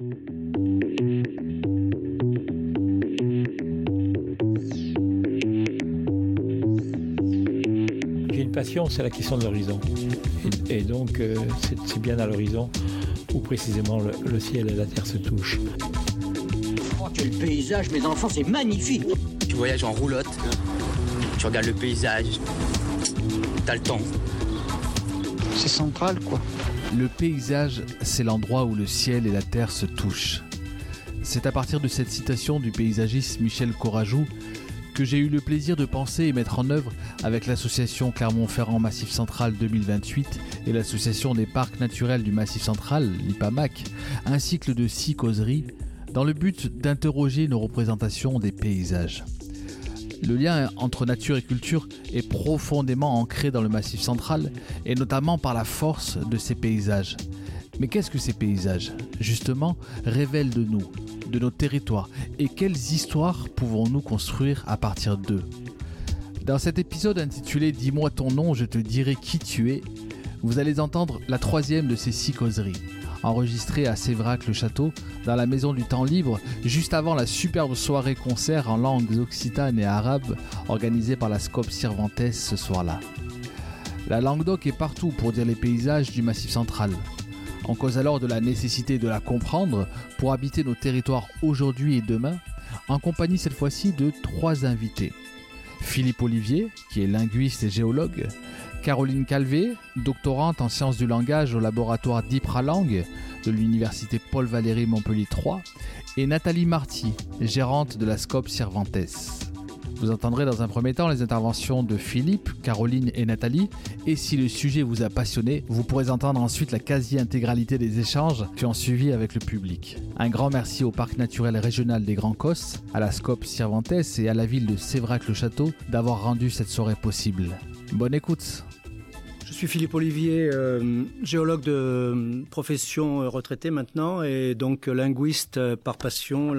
J'ai une passion, c'est la question de l'horizon. Et, donc, euh, c'est bien à l'horizon où précisément le, ciel et la terre se touchent. Oh, quel paysage, mes enfants, c'est magnifique Tu voyages en roulotte, tu regardes le paysage, t'as le temps. C'est central, quoi. Le paysage, c'est l'endroit où le ciel et la terre se touchent. C'est à partir de cette citation du paysagiste Michel Corajou que j'ai eu le plaisir de penser et mettre en œuvre avec l'association Clermont-Ferrand Massif Central 2028 et l'association des parcs naturels du Massif Central, l'IPAMAC, un cycle de six causeries dans le but d'interroger nos représentations des paysages. Le lien entre nature et culture est profondément ancré dans le Massif Central et notamment par la force de ces paysages. Mais qu'est-ce que ces paysages Justement, révèlent de nous, de nos territoires et quelles histoires pouvons-nous construire à partir d'eux? Dans cet épisode intitulé Dis-moi ton nom, je te dirai qui tu es, vous allez entendre la troisième de ces six causeries, enregistrée à Sévrac-le-Château, dans la maison du temps libre, juste avant la superbe soirée concert en langues occitanes et arabes organisée par la Scope Cervantes ce soir-là. La Languedoc est partout pour dire les paysages du Massif central. On cause alors de la nécessité de la comprendre pour habiter nos territoires aujourd'hui et demain, en compagnie cette fois-ci de trois invités. Philippe Olivier, qui est linguiste et géologue, Caroline Calvé, doctorante en sciences du langage au laboratoire d'Ipralang de l'université Paul Valéry Montpellier 3, et Nathalie Marty, gérante de la Scope Cervantes. Vous entendrez dans un premier temps les interventions de Philippe, Caroline et Nathalie, et si le sujet vous a passionné, vous pourrez entendre ensuite la quasi-intégralité des échanges qui ont suivi avec le public. Un grand merci au Parc naturel régional des Grands Cosses, à la Scope Cervantes et à la ville de Sévrac-le-Château d'avoir rendu cette soirée possible. Bonne écoute je suis Philippe Olivier, euh, géologue de profession euh, retraité maintenant et donc linguiste euh, par passion,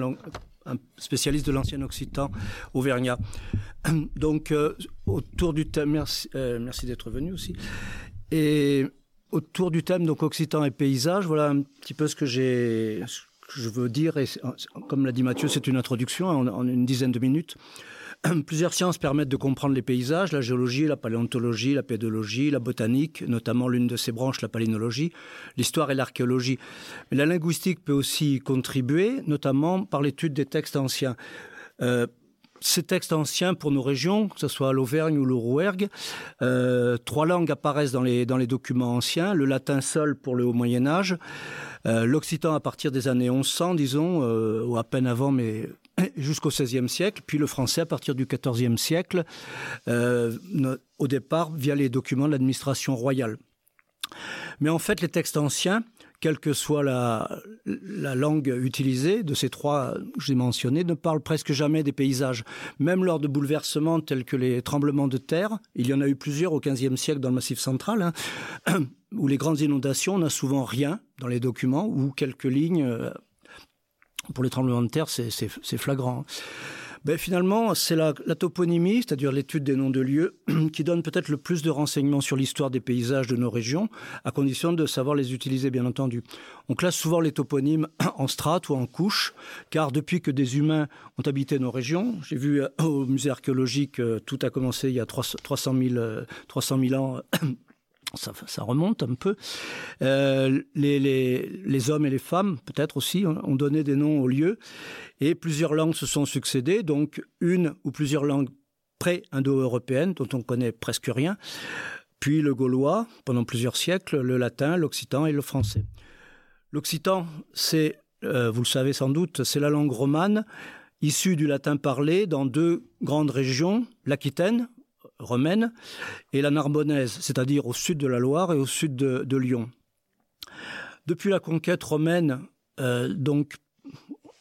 spécialiste de l'ancien occitan auvergnat. Donc, euh, autour du thème, merci, euh, merci d'être venu aussi. Et autour du thème donc occitan et paysage, voilà un petit peu ce que j'ai, je veux dire. Et comme l'a dit Mathieu, c'est une introduction en, une dizaine de minutes. Plusieurs sciences permettent de comprendre les paysages, la géologie, la paléontologie, la pédologie, la botanique, notamment l'une de ses branches, la palynologie, l'histoire et l'archéologie. Mais la linguistique peut aussi contribuer, notamment par l'étude des textes anciens. Euh, ces textes anciens pour nos régions, que ce soit l'Auvergne ou le Rouergue, euh, trois langues apparaissent dans les, documents anciens, le latin seul pour le Haut Moyen Âge, euh, l'occitan à partir des années 1100, disons, ou à peine avant, mais jusqu'au XVIe siècle, puis le français à partir du XIVe siècle, euh, au départ via les documents de l'administration royale. Mais en fait, les textes anciens, quelle que soit la, la langue utilisée de ces trois que j'ai mentionnés, ne parlent presque jamais des paysages. Même lors de bouleversements tels que les tremblements de terre, il y en a eu plusieurs au XVe siècle dans le Massif central, hein, où les grandes inondations, on n'a souvent rien dans les documents ou quelques lignes euh, pour les tremblements de terre, c'est flagrant. Ben, finalement, c'est la, la, toponymie, c'est-à-dire l'étude des noms de lieux, qui donne peut-être le plus de renseignements sur l'histoire des paysages de nos régions, à condition de savoir les utiliser, bien entendu. On classe souvent les toponymes en strates ou en couches, car depuis que des humains ont habité nos régions, j'ai vu euh, au musée archéologique, euh, tout a commencé il y a 300 000, 300 000 ans ça, remonte un peu. Euh, les, hommes et les femmes, peut-être aussi, ont donné des noms aux lieux, et plusieurs langues se sont succédées, donc une ou plusieurs langues pré-indo-européennes, dont on connaît presque rien, puis le gaulois, pendant plusieurs siècles, le latin, l'occitan et le français. L'occitan, c'est, euh, vous le savez sans doute, c'est la langue romane, issue du latin parlé dans deux grandes régions, l'Aquitaine, romaine, et la Narbonnaise, c'est-à-dire au sud de la Loire et au sud de, Lyon. Depuis la conquête romaine, euh, donc,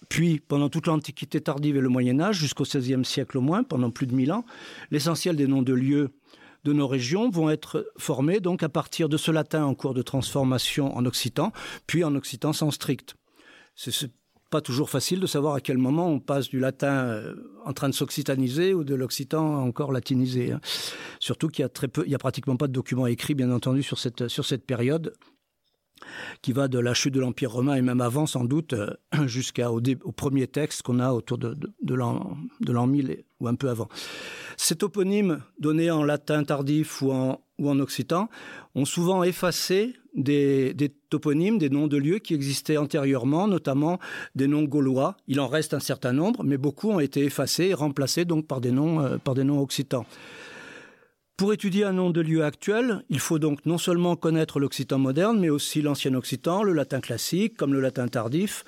puis pendant toute l'Antiquité tardive et le Moyen Âge, jusqu'au XVIe siècle au moins, pendant plus de mille ans, l'essentiel des noms de lieux de nos régions vont être formés donc à partir de ce latin en cours de transformation en occitan, puis en occitan sans strict. C'est pas toujours facile de savoir à quel moment on passe du latin euh, en train de s'occitaniser ou de l'occitan encore latinisé. Hein. Surtout qu'il y a très peu, il y a pratiquement pas de documents écrits, bien entendu, sur cette sur période. qui va de la chute de l'Empire romain et même avant sans doute euh, jusqu'au au premier texte qu'on a autour de, de, de l'an 1000 ou un peu avant. Ces toponymes donnés en latin tardif ou en, occitan ont souvent effacé des, des toponymes, des noms de lieux qui existaient antérieurement, notamment des noms gaulois. Il en reste un certain nombre, mais beaucoup ont été effacés et remplacés donc par des noms, euh, par des noms occitans. Pour étudier un nom de lieu actuel, il faut donc non seulement connaître l'occitan moderne, mais aussi l'ancien occitan, le latin classique, comme le latin tardif.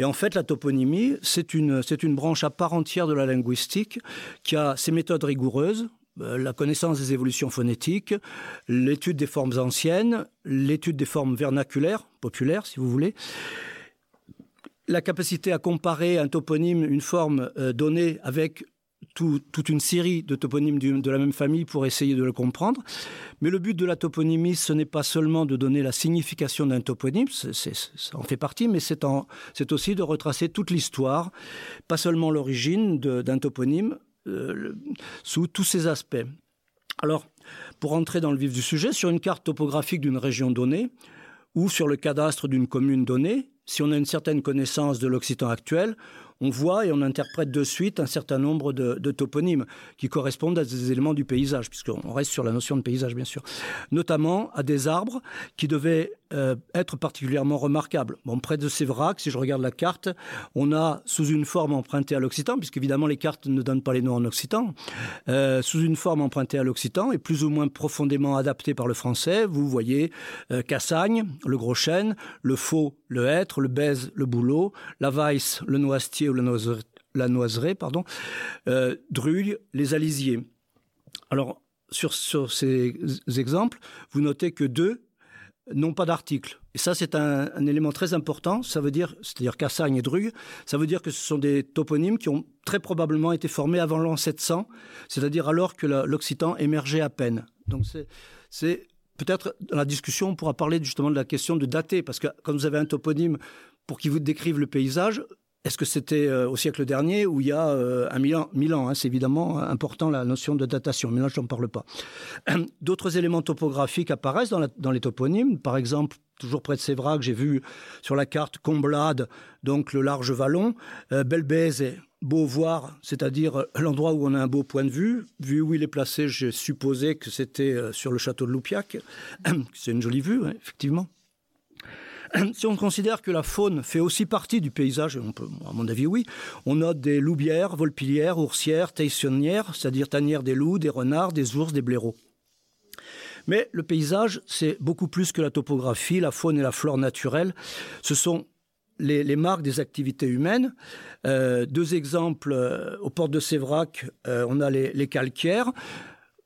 Et en fait, la toponymie, c'est une, branche à part entière de la linguistique qui a ses méthodes rigoureuses, euh, la connaissance des évolutions phonétiques, l'étude des formes anciennes, l'étude des formes vernaculaires, populaires si vous voulez, la capacité à comparer un toponyme, une forme euh, donnée avec tout, toute une série de toponymes de la même famille pour essayer de le comprendre. Mais le but de la toponymie, ce n'est pas seulement de donner la signification d'un toponyme, ça en fait partie, mais c'est aussi de retracer toute l'histoire, pas seulement l'origine d'un toponyme, euh, sous tous ses aspects. Alors, pour entrer dans le vif du sujet, sur une carte topographique d'une région donnée, ou sur le cadastre d'une commune donnée, si on a une certaine connaissance de l'Occitan actuel, on voit et on interprète de suite un certain nombre de, toponymes qui correspondent à des éléments du paysage, puisqu'on reste sur la notion de paysage bien sûr, notamment à des arbres qui devaient euh, être particulièrement remarquables. Bon, près de vracs, si je regarde la carte, on a sous une forme empruntée à l'occitan, puisqu'évidemment les cartes ne donnent pas les noms en occitan, euh, sous une forme empruntée à l'occitan et plus ou moins profondément adaptée par le français, vous voyez euh, Cassagne, le gros chêne, le faux, le hêtre, le baise, le boulot, la vaisse, le noisetier ou la noiseraie, la noiseraie pardon, les alisiers. Alors, sur ces exemples, vous notez que deux n'ont pas d'article. Et ça, c'est un, élément très important. Ça veut dire, c'est-à-dire Cassagne et Drugue, ça veut dire que ce sont des toponymes qui ont très probablement été formés avant l'an 700, c'est-à-dire alors que l'Occitan émergeait à peine. Donc c'est peut-être dans la discussion, on pourra parler justement de la question de dater, parce que quand vous avez un toponyme pour qui vous décrive le paysage, Est-ce que c'était euh, au siècle dernier où il y a euh, un mille ans, ans c'est évidemment important la notion de datation, mais là je n'en parle pas. D'autres éléments topographiques apparaissent dans, les toponymes, par exemple toujours près de Sévrac, j'ai vu sur la carte Comblade, donc le large vallon, euh, Belbèze et Beauvoir, c'est-à-dire l'endroit où on a un beau point de vue. Vu où il est placé, j'ai supposé que c'était euh, sur le château de Loupiac. C'est une jolie vue, effectivement. si on considère que la faune fait aussi partie du paysage, on peut, à mon avis oui, on note des loubières, volpilières, oursières, taissonnières, c'est-à-dire tanières des loups, des renards, des ours, des blaireaux. Mais le paysage, c'est beaucoup plus que la topographie, la faune et la flore naturelle. Ce sont les, marques des activités humaines. Euh, deux exemples euh, aux portes de Sévrac, euh, on a les, les calcaires.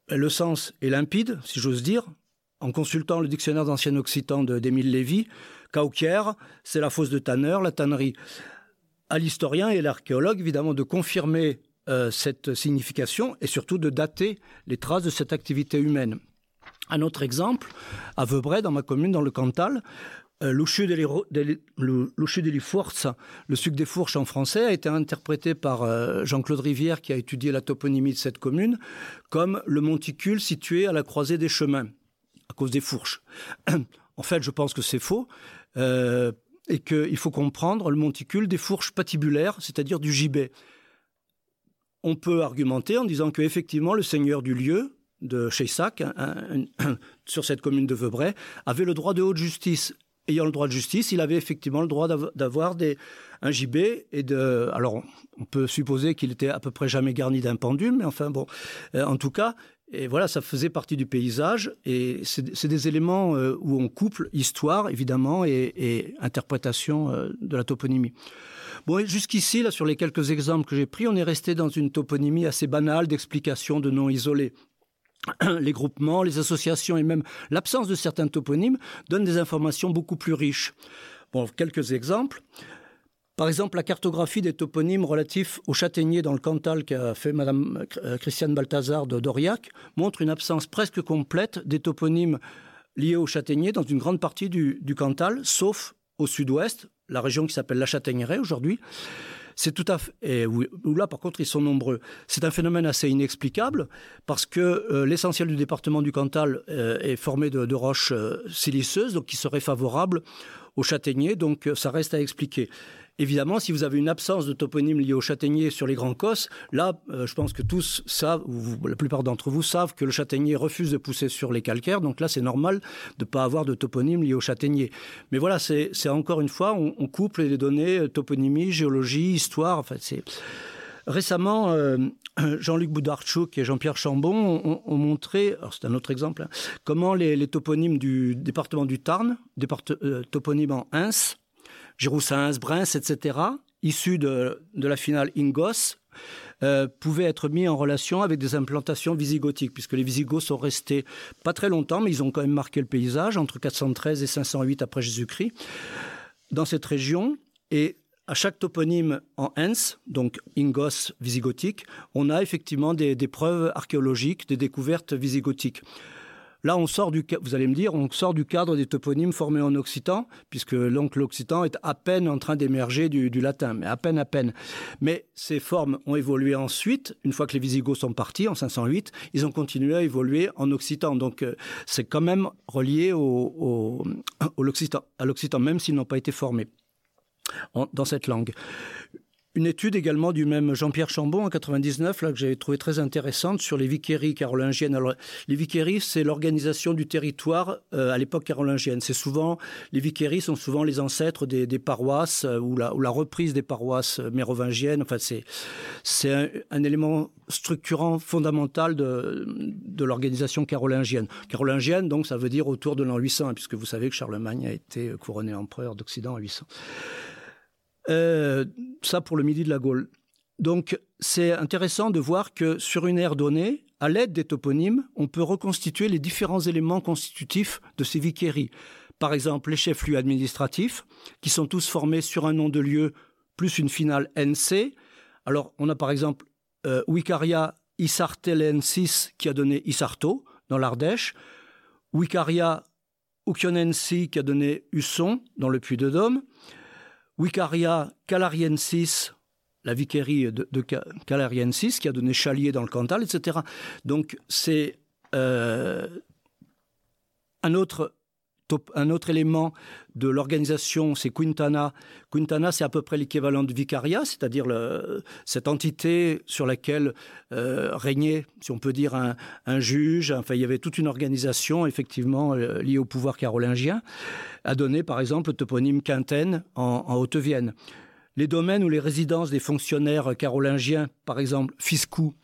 Le sens est limpide, si j'ose dire. En consultant le dictionnaire d'ancien occitan d'Émile Lévy, Cauquière, c'est la fosse de Tanner, la tannerie. À l'historien et l'archéologue, évidemment, de confirmer euh, cette signification et surtout de dater les traces de cette activité humaine. Un autre exemple, à Veubray, dans ma commune, dans le Cantal, euh, Louchu le sucre des fourches en français, a été interprété par euh, Jean-Claude Rivière, qui a étudié la toponymie de cette commune, comme le monticule situé à la croisée des chemins, à cause des fourches. En fait, je pense que c'est faux euh, et qu'il faut comprendre le monticule des fourches patibulaires, c'est-à-dire du gibet. On peut argumenter en disant que effectivement le seigneur du lieu de Cheyssac sur cette commune de Veubray avait le droit de haute justice ayant le droit de justice, il avait effectivement le droit d'avoir un gibet et de alors on peut supposer qu'il était à peu près jamais garni d'un pendule, mais enfin bon euh, en tout cas Et voilà, ça faisait partie du paysage et c'est des éléments euh, où on couple histoire évidemment et, interprétation euh, de la toponymie. Bon, jusqu'ici, là sur les quelques exemples que j'ai pris, on est resté dans une toponymie assez banale d'explication de noms isolés. Les groupements, les associations et même l'absence de certains toponymes donnent des informations beaucoup plus riches. Bon, quelques exemples. Par exemple, la cartographie des toponymes relatifs au châtaignier dans le Cantal qu'a fait Madame euh, Christiane Balthazar de Doriac montre une absence presque complète des toponymes liés au châtaignier dans une grande partie du, Cantal, sauf au sud-ouest, la région qui s'appelle la Châtaigneraie aujourd'hui. C'est tout à fait. où, là, par contre, ils sont nombreux. C'est un phénomène assez inexplicable parce que euh, l'essentiel du département du Cantal euh, est formé de, roches siliceuses, donc qui seraient favorables aux châtaigniers. Donc, ça reste à expliquer. Évidemment, si vous avez une absence de toponyme lié au châtaignier sur les Grands Cosses, là, euh, je pense que tous savent, ou la plupart d'entre vous savent que le châtaignier refuse de pousser sur les calcaires. Donc là, c'est normal de ne pas avoir de toponyme lié au châtaignier. Mais voilà, c'est encore une fois, on, couple les données euh, toponymie, géologie, histoire. Enfin, c'est récemment. Euh, Jean-Luc Boudarchuk et Jean-Pierre Chambon ont, ont montré, c'est un autre exemple, hein, comment les, toponymes du département du Tarn, départ, euh, toponyme en Ins, Giroussins, Brins, etc., issus de, de la finale Ingos, euh, pouvaient être mis en relation avec des implantations visigothiques, puisque les Visigoths sont restés pas très longtemps, mais ils ont quand même marqué le paysage entre 413 et 508 après Jésus-Christ dans cette région. Et à chaque toponyme en Ens, donc Ingos visigothique, on a effectivement des, des preuves archéologiques, des découvertes visigothiques. Là, on sort du, vous allez me dire, on sort du cadre des toponymes formés en occitan, puisque l'oncle occitan est à peine en train d'émerger du, latin, mais à peine, à peine. Mais ces formes ont évolué ensuite, une fois que les Visigoths sont partis en 508, ils ont continué à évoluer en occitan. Donc, euh, c'est quand même relié à l'occitan, même s'ils n'ont pas été formés dans cette langue. Une étude également du même Jean-Pierre Chambon en 99 là que j'avais trouvé très intéressante sur les vicairies carolingiennes. Les vicairies, c'est l'organisation du territoire euh, à l'époque carolingienne. C'est souvent les vicairies sont souvent les ancêtres des, paroisses euh, ou, la, reprise des paroisses mérovingiennes. Enfin, c'est un, élément structurant fondamental de, de l'organisation carolingienne. Carolingienne, donc, ça veut dire autour de l'an 800, puisque vous savez que Charlemagne a été couronné empereur d'Occident en 800. Euh, ça pour le midi de la Gaule. Donc c'est intéressant de voir que sur une aire donnée, à l'aide des toponymes, on peut reconstituer les différents éléments constitutifs de ces vicairies. Par exemple, les chefs-lieux administratifs, qui sont tous formés sur un nom de lieu plus une finale NC. Alors on a par exemple euh, Wicaria Isartelensis qui a donné Isarto dans l'Ardèche, Wicaria Ukionensi qui a donné Usson dans le Puy de Dôme, Wicaria calariensis, la vicairie de, calariensis, qui a donné Chalier dans le Cantal, etc. Donc c'est euh, un autre un autre élément de l'organisation, c'est Quintana. Quintana, c'est à peu près l'équivalent de Vicaria, c'est-à-dire cette entité sur laquelle euh, régnait, si on peut dire, un, juge. Enfin, il y avait toute une organisation, effectivement, euh, liée au pouvoir carolingien, a donné, par exemple, le toponyme Quintaine en, en Haute-Vienne. Les domaines ou les résidences des fonctionnaires carolingiens, par exemple, fiscaux,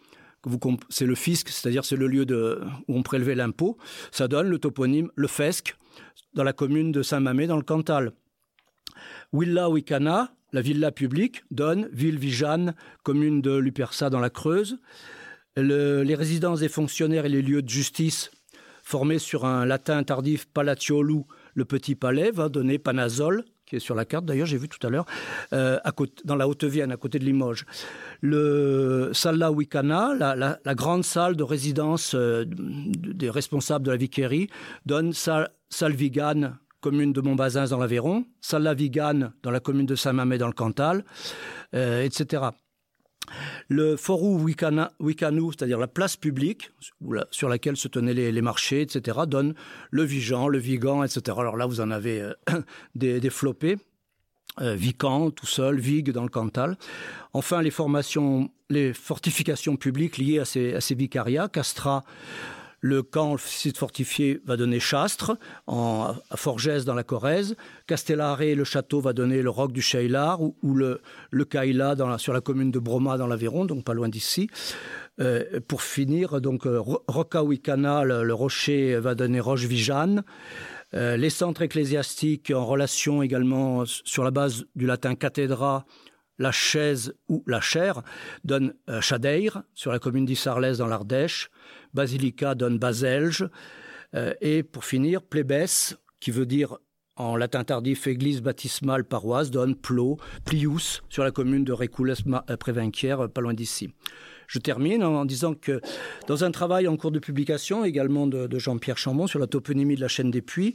c'est le fisc, c'est-à-dire c'est le lieu où on prélevait l'impôt, ça donne le toponyme le Fesque dans la commune de Saint-Mamé dans le Cantal. Willa Wicana, la villa publique, donne ville Vijanne, commune de Lupersa dans la Creuse. Le, les résidences des fonctionnaires et les lieux de justice formés sur un latin tardif palatiolu, le petit palais, va donner Panazol, qui est sur la carte d'ailleurs j'ai vu tout à l'heure euh, dans la haute-vienne à côté de limoges le sala wicana la grande salle de résidence euh, des responsables de la vicairie donne sal, salvigan commune de montbazin dans l'aveyron salavigan dans la commune de saint mamé dans le cantal euh, etc le forou Wicanu, c'est-à-dire la place publique sur laquelle se tenaient les, marchés, etc., donne le Vigan, le Vigan, etc. Alors là, vous en avez euh, des, flopés, euh, tout seul, Vigue dans le Cantal. Enfin, les formations, les fortifications publiques liées à ces, à ces vicariats, Castra, Le camp le site fortifié va donner Chastre en, à dans la Corrèze. Castellaré, le château va donner le roc du Cheylar ou, le, le Kaila dans la, sur la commune de Broma dans l'Aveyron, donc pas loin d'ici. Euh, pour finir, donc euh, Rocawicana, le, rocher va donner Roche Vijane. Euh, les centres ecclésiastiques en relation également sur la base du latin cathédra, la chaise ou la chair donne euh, Chadeir sur la commune d'Issarlès dans l'Ardèche. Basilica donne Baselge. Euh, et pour finir, plébès, qui veut dire en latin tardif église baptismale paroisse, donne Plo, Plius, sur la commune de Récoules euh, euh, pas loin d'ici. Je termine en, disant que dans un travail en cours de publication, également de Jean-Pierre Chambon sur la toponymie de la chaîne des puits,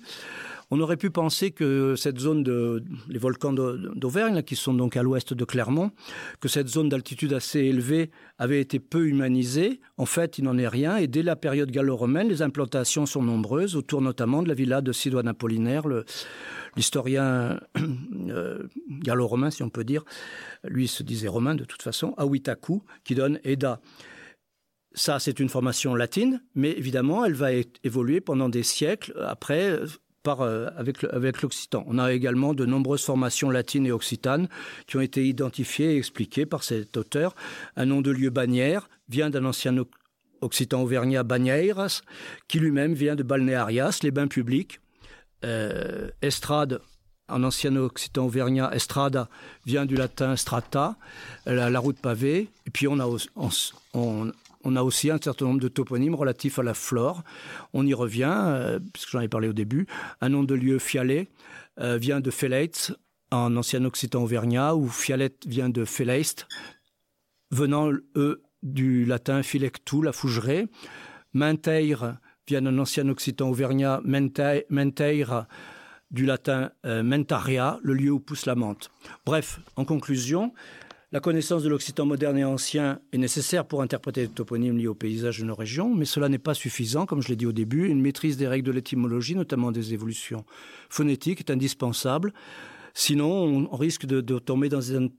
On aurait pu penser que cette zone de les volcans d'Auvergne, qui sont donc à l'ouest de Clermont, que cette zone d'altitude assez élevée avait été peu humanisée. En fait, il n'en est rien. Et dès la période gallo-romaine, les implantations sont nombreuses, autour notamment de la villa de Sidoine Apollinaire, l'historien euh, gallo-romain, si on peut dire. Lui se disait romain de toute façon, Awitaku, qui donne Eda. Ça, c'est une formation latine, mais évidemment, elle va évoluer pendant des siècles après par, euh, avec, l'occitan. On a également de nombreuses formations latines et occitanes qui ont été identifiées et expliquées par cet auteur. Un nom de lieu Bagnères vient d'un ancien occitan auvergnat Bagneiras, qui lui-même vient de Balnearias, les bains publics. Euh, estrade, en ancien occitan auvergnat, estrada vient du latin strata, la, route pavée. Et puis on a, on a aussi un certain nombre de toponymes relatifs à la flore. On y revient, euh, puisque j'en ai parlé au début. Un nom de lieu Fialet euh, vient de Felaitz, en ancien occitan auvergnat, ou Fialet vient de Feleist, venant, eux, du latin filectu, la fougerie. Menteir vient d'un ancien occitan auvergnat, menteir, du latin euh, mentaria, le lieu où pousse la menthe. Bref, en conclusion, la connaissance de l'occitan moderne et ancien est nécessaire pour interpréter les toponymes liés au paysage de nos régions, mais cela n'est pas suffisant, comme je l'ai dit au début. Une maîtrise des règles de l'étymologie, notamment des évolutions phonétiques, est indispensable. Sinon, on risque de, tomber dans des,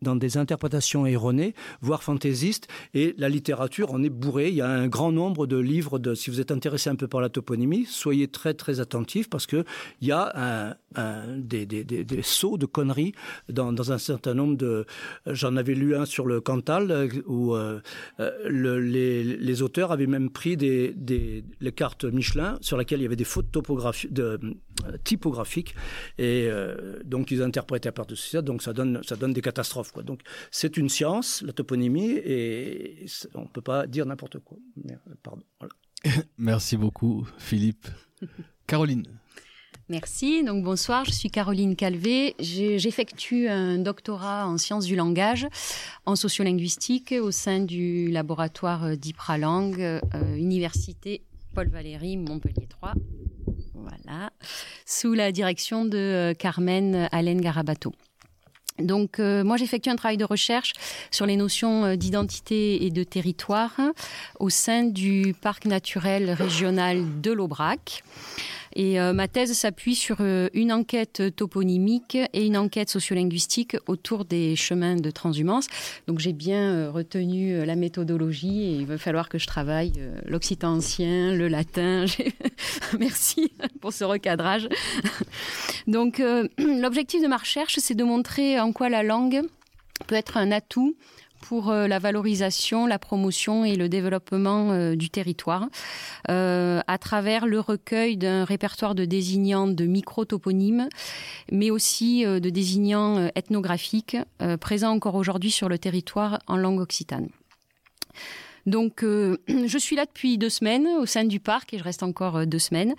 dans, des, interprétations erronées, voire fantaisistes, et la littérature en est bourrée. Il y a un grand nombre de livres. Si vous êtes intéressé un peu par la toponymie, soyez très très attentifs parce que il y a un, des, des, sauts de conneries dans, un certain nombre de. J'en avais lu un sur le Cantal où euh, euh, les, auteurs avaient même pris des, les cartes Michelin sur lesquelles il y avait des fautes topographiques, de, euh, typographiques et euh, donc ils interprètent à partir de ça, donc ça donne, ça donne des catastrophes. Quoi. Donc c'est une science, la toponymie, et on ne peut pas dire n'importe quoi. Pardon. Merci beaucoup, Philippe. Caroline. Merci. Donc bonsoir, je suis Caroline Calvé. J'effectue un doctorat en sciences du langage, en sociolinguistique au sein du laboratoire d'Ipralang, euh, Université Paul Valéry, Montpellier 3. Voilà, sous la direction de euh, Carmen Alain Garabato. Donc euh, moi j'effectue un travail de recherche sur les notions euh, d'identité et de territoire au sein du parc naturel régional de l'Aubrac. Et euh, ma thèse s'appuie sur euh, une enquête toponymique et une enquête sociolinguistique autour des chemins de transhumance. Donc j'ai bien euh, retenu la méthodologie et il va falloir que je travaille l'occitan ancien, le latin. Merci pour ce recadrage. Donc l'objectif de ma recherche, c'est de montrer en quoi la langue peut être un atout pour euh, la valorisation, la promotion et le développement euh, du territoire euh, à travers le recueil d'un répertoire de désignants de micro-toponymes, mais aussi de désignants ethnographiques présents encore aujourd'hui sur le territoire en langue occitane. Donc, euh, je suis là depuis deux semaines au sein du parc et je reste encore euh, deux semaines.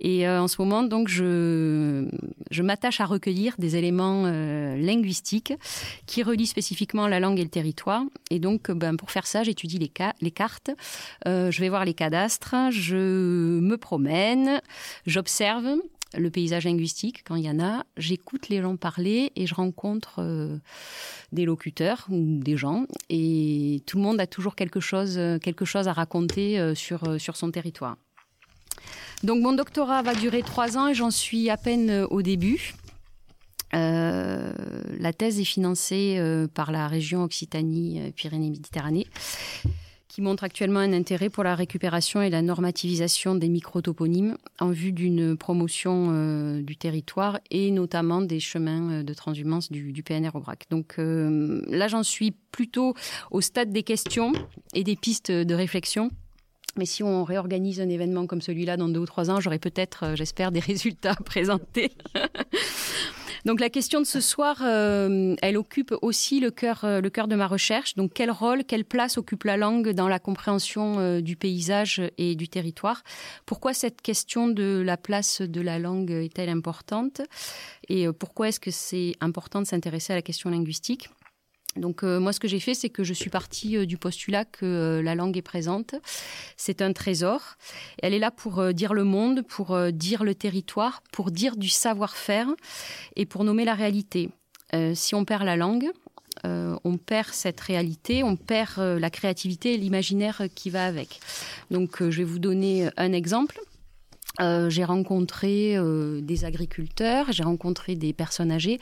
Et euh, en ce moment, donc, je, je m'attache à recueillir des éléments linguistiques qui relient spécifiquement la langue et le territoire. Et donc, ben, pour faire ça, j'étudie les, les cartes, je vais voir les cadastres, je me promène, j'observe le paysage linguistique quand il y en a, j'écoute les gens parler et je rencontre euh, des locuteurs ou des gens et tout le monde a toujours quelque chose, quelque chose à raconter euh, sur, sur son territoire. Donc mon doctorat va durer trois ans et j'en suis à peine au début. Euh, la thèse est financée par la région Occitanie-Pyrénées-Méditerranée qui montre actuellement un intérêt pour la récupération et la normativisation des microtoponymes en vue d'une promotion euh, du territoire et notamment des chemins euh, de transhumance du, PNR au BRAC. Donc euh, là, j'en suis plutôt au stade des questions et des pistes de réflexion. Mais si on réorganise un événement comme celui-là dans deux ou trois ans, j'aurai peut-être, j'espère, des résultats à présenter. Donc la question de ce soir, euh, elle occupe aussi le cœur, euh, le cœur de ma recherche. Donc quel rôle, quelle place occupe la langue dans la compréhension euh, du paysage et du territoire? Pourquoi cette question de la place de la langue est-elle importante? Et pourquoi est-ce que c'est important de s'intéresser à la question linguistique? Donc moi, ce que j'ai fait, c'est que je suis partie du postulat que la langue est présente. C'est un trésor. Elle est là pour dire le monde, pour dire le territoire, pour dire du savoir-faire et pour nommer la réalité. si on perd la langue, euh, on perd cette réalité, on perd euh, la créativité et l'imaginaire qui va avec. Donc euh, je vais vous donner un exemple. j'ai rencontré des agriculteurs, j'ai rencontré des personnes âgées,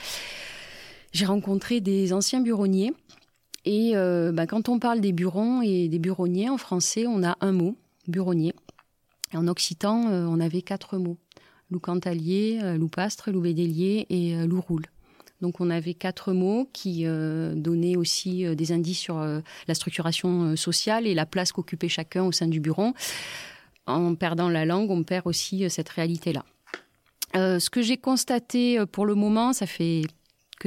j'ai rencontré des anciens buronniers. Et bah, quand on parle des burons et des buronniers en français, on a un mot, buronnier. En occitan, on avait quatre mots. Loup cantalier, loup pastre, loup bédélier et loup roule. Donc on avait quatre mots qui euh, donnaient aussi euh, des indices sur euh, la structuration sociale et la place qu'occupait chacun au sein du bureau. En perdant la langue, on perd aussi cette réalité-là. ce que j'ai constaté pour le moment, ça fait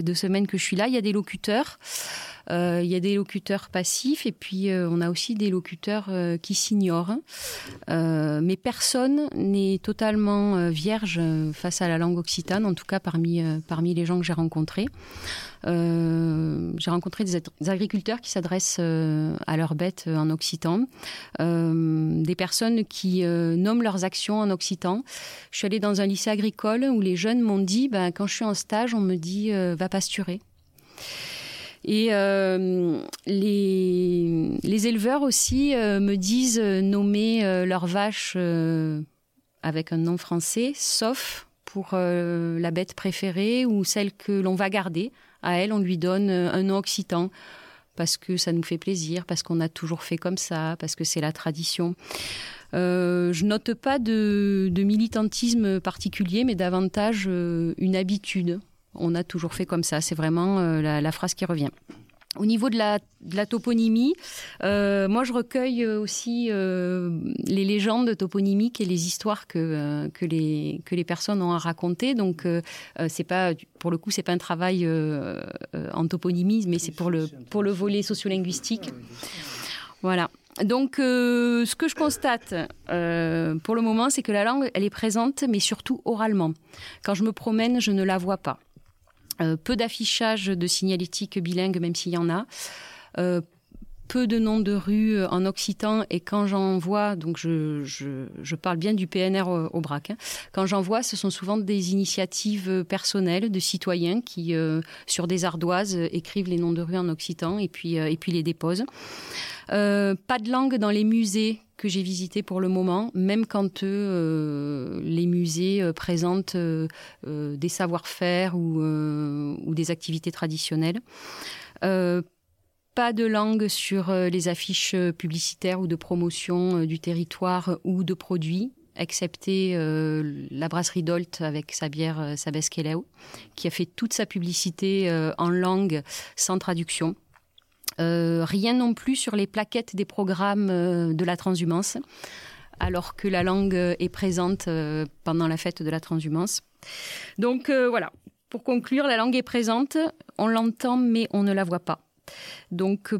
deux semaines que je suis là, il y a des locuteurs. Euh, il y a des locuteurs passifs et puis euh, on a aussi des locuteurs euh, qui s'ignorent. mais personne n'est totalement vierge face à la langue occitane, en tout cas parmi, parmi les gens que j'ai rencontrés. j'ai rencontré des, agriculteurs qui s'adressent à leurs bêtes en occitan, des personnes qui nomment leurs actions en occitan. Je suis allée dans un lycée agricole où les jeunes m'ont dit, ben, quand je suis en stage, on me dit va pasturer. Et euh, les, les, éleveurs aussi euh, me disent euh, nommer leurs vaches avec un nom français, sauf pour la bête préférée ou celle que l'on va garder. À elle, on lui donne un nom occitan parce que ça nous fait plaisir, parce qu'on a toujours fait comme ça, parce que c'est la tradition. Je note pas de, militantisme particulier, mais davantage une habitude on a toujours fait comme ça. C'est vraiment euh, la, phrase qui revient. Au niveau de la, toponymie, euh, moi je recueille aussi euh, les légendes toponymiques et les histoires que, que, les, que les personnes ont à raconter. Donc c'est pas, pour le coup, c'est pas un travail en toponymie, mais c'est pour le, pour le volet sociolinguistique. Voilà. Donc, ce que je constate pour le moment, c'est que la langue, elle est présente, mais surtout oralement. Quand je me promène, je ne la vois pas. Euh, peu d'affichage de signalétique bilingue, même s'il y en a. Euh, peu de noms de rues euh, en occitan et quand j'en vois, donc je, je, parle bien du PNR au, BRAC, hein. quand j'en vois, ce sont souvent des initiatives personnelles de citoyens qui, sur des ardoises, écrivent les noms de rues en occitan et puis, et puis les déposent. pas de langue dans les musées que j'ai visités pour le moment, même quand euh, les musées euh, présentent euh, des savoir-faire ou, ou, des activités traditionnelles. Pas de langue sur les affiches publicitaires ou de promotion du territoire ou de produits, excepté la brasserie Dolt avec sa bière Sabeskeleo, qui a fait toute sa publicité en langue sans traduction. Euh, rien non plus sur les plaquettes des programmes euh, de la transhumance, alors que la langue est présente euh, pendant la fête de la transhumance. Donc voilà, pour conclure, la langue est présente, on l'entend mais on ne la voit pas. Donc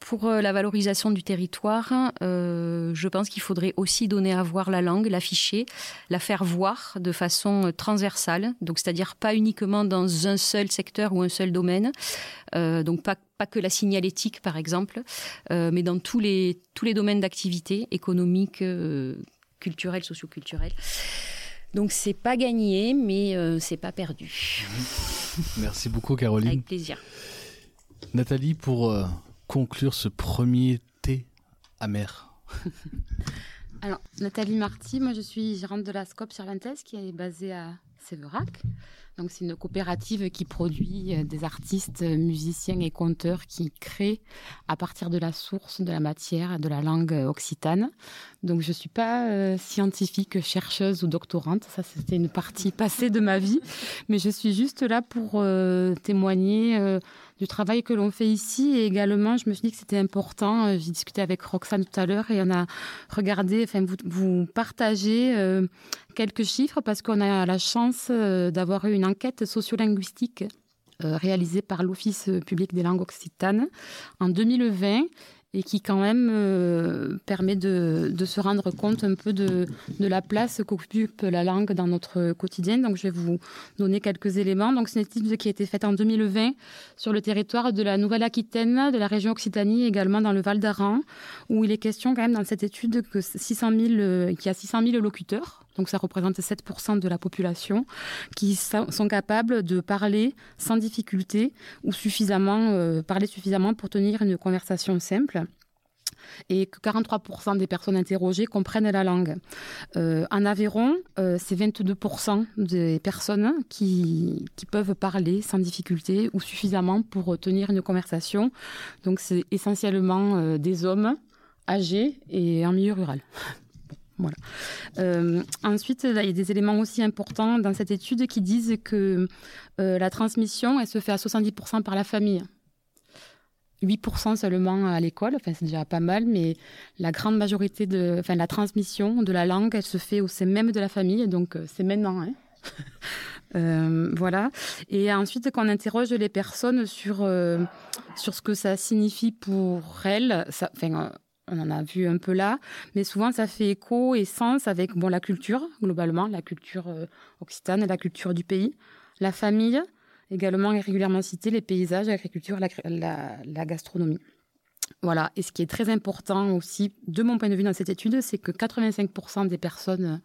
pour euh, la valorisation du territoire, euh, je pense qu'il faudrait aussi donner à voir la langue, l'afficher, la faire voir de façon euh, transversale, donc c'est-à-dire pas uniquement dans un seul secteur ou un seul domaine, donc pas, pas que la signalétique par exemple, mais dans tous les, tous les domaines d'activité économique, culturelle, socioculturelle. Donc c'est pas gagné, mais c'est pas perdu. Merci beaucoup Caroline. Avec plaisir. Nathalie, pour conclure ce premier thé amer Alors, Nathalie Marty, moi je suis gérante de la Scope Cervantes qui est basée à Séverac. Donc c'est une coopérative qui produit euh, des artistes, euh, musiciens et conteurs qui créent à partir de la source, de la matière, de la langue euh, occitane. Donc je suis pas scientifique, chercheuse ou doctorante, ça c'était une partie passée de ma vie, mais je suis juste là pour témoigner du travail que l'on fait ici et également je me suis dit que c'était important. J'ai discuté avec Roxane tout à l'heure et on a regardé, enfin vous, partagez quelques chiffres parce qu'on a la chance d'avoir eu une enquête sociolinguistique réalisé par l'Office public des langues occitanes en 2020 et qui quand même euh, permet de, de, se rendre compte un peu de, de la place qu'occupe la langue dans notre quotidien. Donc je vais vous donner quelques éléments. Donc c'est une étude qui a été faite en 2020 sur le territoire de la Nouvelle-Aquitaine, de la région Occitanie, également dans le Val d'Aran, où il est question quand même dans cette étude que 600 000, euh, qu'il y a 600 000 locuteurs donc ça représente 7% de la population, qui sont capables de parler sans difficulté ou suffisamment, euh, parler suffisamment pour tenir une conversation simple et que 43% des personnes interrogées comprennent la langue. Euh, en Aveyron, euh, c'est 22% des personnes qui, qui, peuvent parler sans difficulté ou suffisamment pour tenir une conversation. Donc c'est essentiellement des hommes âgés et en milieu rural. Euh, ensuite, il y a des éléments aussi importants dans cette étude qui disent que euh, la transmission, elle se fait à 70% par la famille. 8% seulement à l'école, enfin c'est déjà pas mal, mais la grande majorité de, enfin la transmission de la langue, elle se fait au sein même de la famille, donc euh, c'est maintenant. Hein. voilà. Et ensuite, quand on interroge les personnes sur, sur ce que ça signifie pour elles, enfin, on en a vu un peu là, mais souvent ça fait écho et sens avec bon, la culture, globalement, la culture euh, occitane la culture du pays, la famille, également régulièrement cité, les paysages, l'agriculture, la, gastronomie. Voilà, et ce qui est très important aussi, de mon point de vue dans cette étude, c'est que 85% des personnes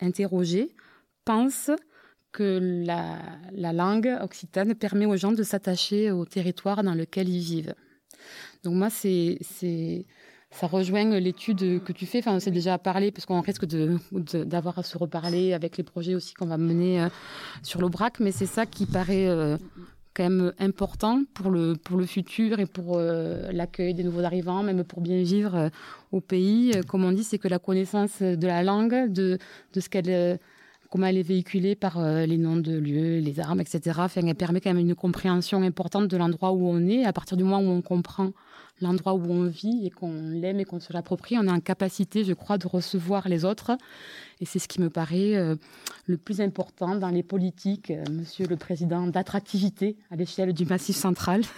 interrogées pensent que la, la, langue occitane permet aux gens de s'attacher au territoire dans lequel ils vivent. Donc moi, c'est ça rejoint l'étude que tu fais. Enfin, on s'est déjà parlé parce qu'on risque d'avoir à se reparler avec les projets aussi qu'on va mener euh, sur l'Aubrac. Mais c'est ça qui paraît euh, quand même important pour le, futur et pour euh, l'accueil des nouveaux arrivants, même pour bien vivre au pays. Comme on dit, c'est que la connaissance de la langue, de, ce qu'elle comment elle est véhiculée par les noms de lieux, les armes, etc. Elle permet quand même une compréhension importante de l'endroit où on est. À partir du moment où on comprend l'endroit où on vit et qu'on l'aime et qu'on se l'approprie, on a en capacité, je crois, de recevoir les autres. Et c'est ce qui me paraît euh, le plus important dans les politiques, euh, Monsieur le Président, d'attractivité à l'échelle du Massif central.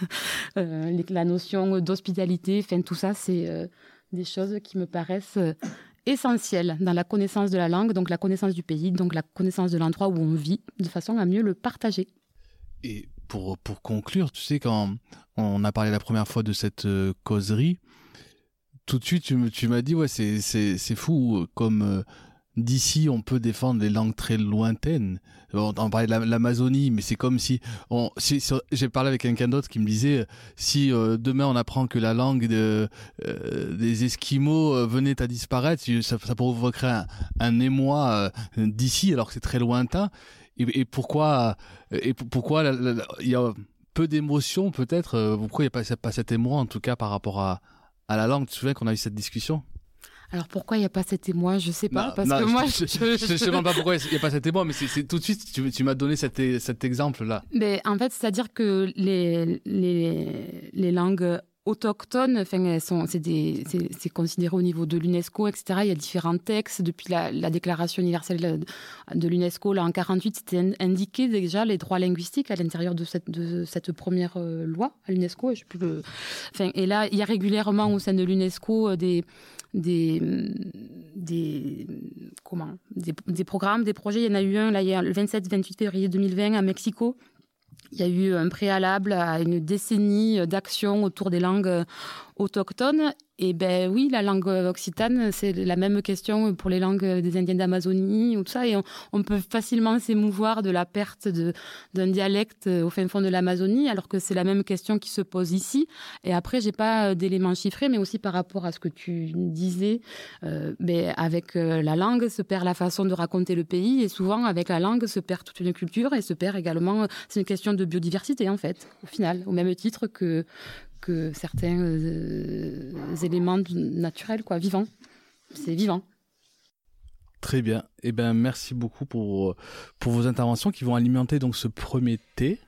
Euh, la notion d'hospitalité, enfin tout ça, c'est des choses qui me paraissent essentielles dans la connaissance de la langue, donc la connaissance du pays, donc la connaissance de l'endroit où on vit, de façon à mieux le partager. Et pour, pour conclure, tu sais, quand on a parlé la première fois de cette euh, causerie, tout de suite, tu, m'as dit, ouais, c'est fou, comme euh, d'ici, on peut défendre les langues très lointaines. On, parlait de l'Amazonie, mais c'est comme si, on, j'ai parlé avec quelqu'un d'autre qui me disait, si euh, demain on apprend que la langue de, des Esquimaux venait à disparaître, ça, provoquerait un émoi d'ici, alors que c'est très lointain et, pourquoi et pourquoi il y a peu d'émotions peut-être euh, pourquoi il n'y a pas, pas cet émoi en tout cas par rapport à, à la langue? Tu te souviens qu'on a eu cette discussion? Alors pourquoi il n'y a pas cet émoi? Je sais pas, parce que moi je ne sais pas pourquoi il n'y a pas cet émoi, mais c'est tout de suite tu, tu m'as donné cet, cet exemple là. Mais en fait, c'est-à-dire que les, les, les langues autochtones, c'est considéré au niveau de l'UNESCO, etc. Il y a différents textes. Depuis la, Déclaration universelle de l'UNESCO, là, en 48, c'était indiqué déjà les droits linguistiques à l'intérieur de cette, première euh, loi à l'UNESCO. Et, là, il y a régulièrement au sein de l'UNESCO euh, des, programmes, des projets. Il y en a eu un, le 27-28 février 2020 à Mexico, il y a eu un préalable à une décennie d'action autour des langues autochtones et ben oui, la langue occitane, c'est la même question pour les langues des Indiens d'Amazonie ou tout ça. Et on, peut facilement s'émouvoir de la perte d'un dialecte au fin fond de l'Amazonie, alors que c'est la même question qui se pose ici. Et après, j'ai pas d'éléments chiffrés, mais aussi par rapport à ce que tu disais, euh, ben avec euh, la langue se perd la façon de raconter le pays, et souvent avec la langue se perd toute une culture et se perd également. C'est une question de biodiversité en fait, au final, au même titre que que certains euh, éléments naturels, quoi, vivants. C'est vivant. Très bien. Eh ben, merci beaucoup pour, pour vos interventions qui vont alimenter donc ce premier thé.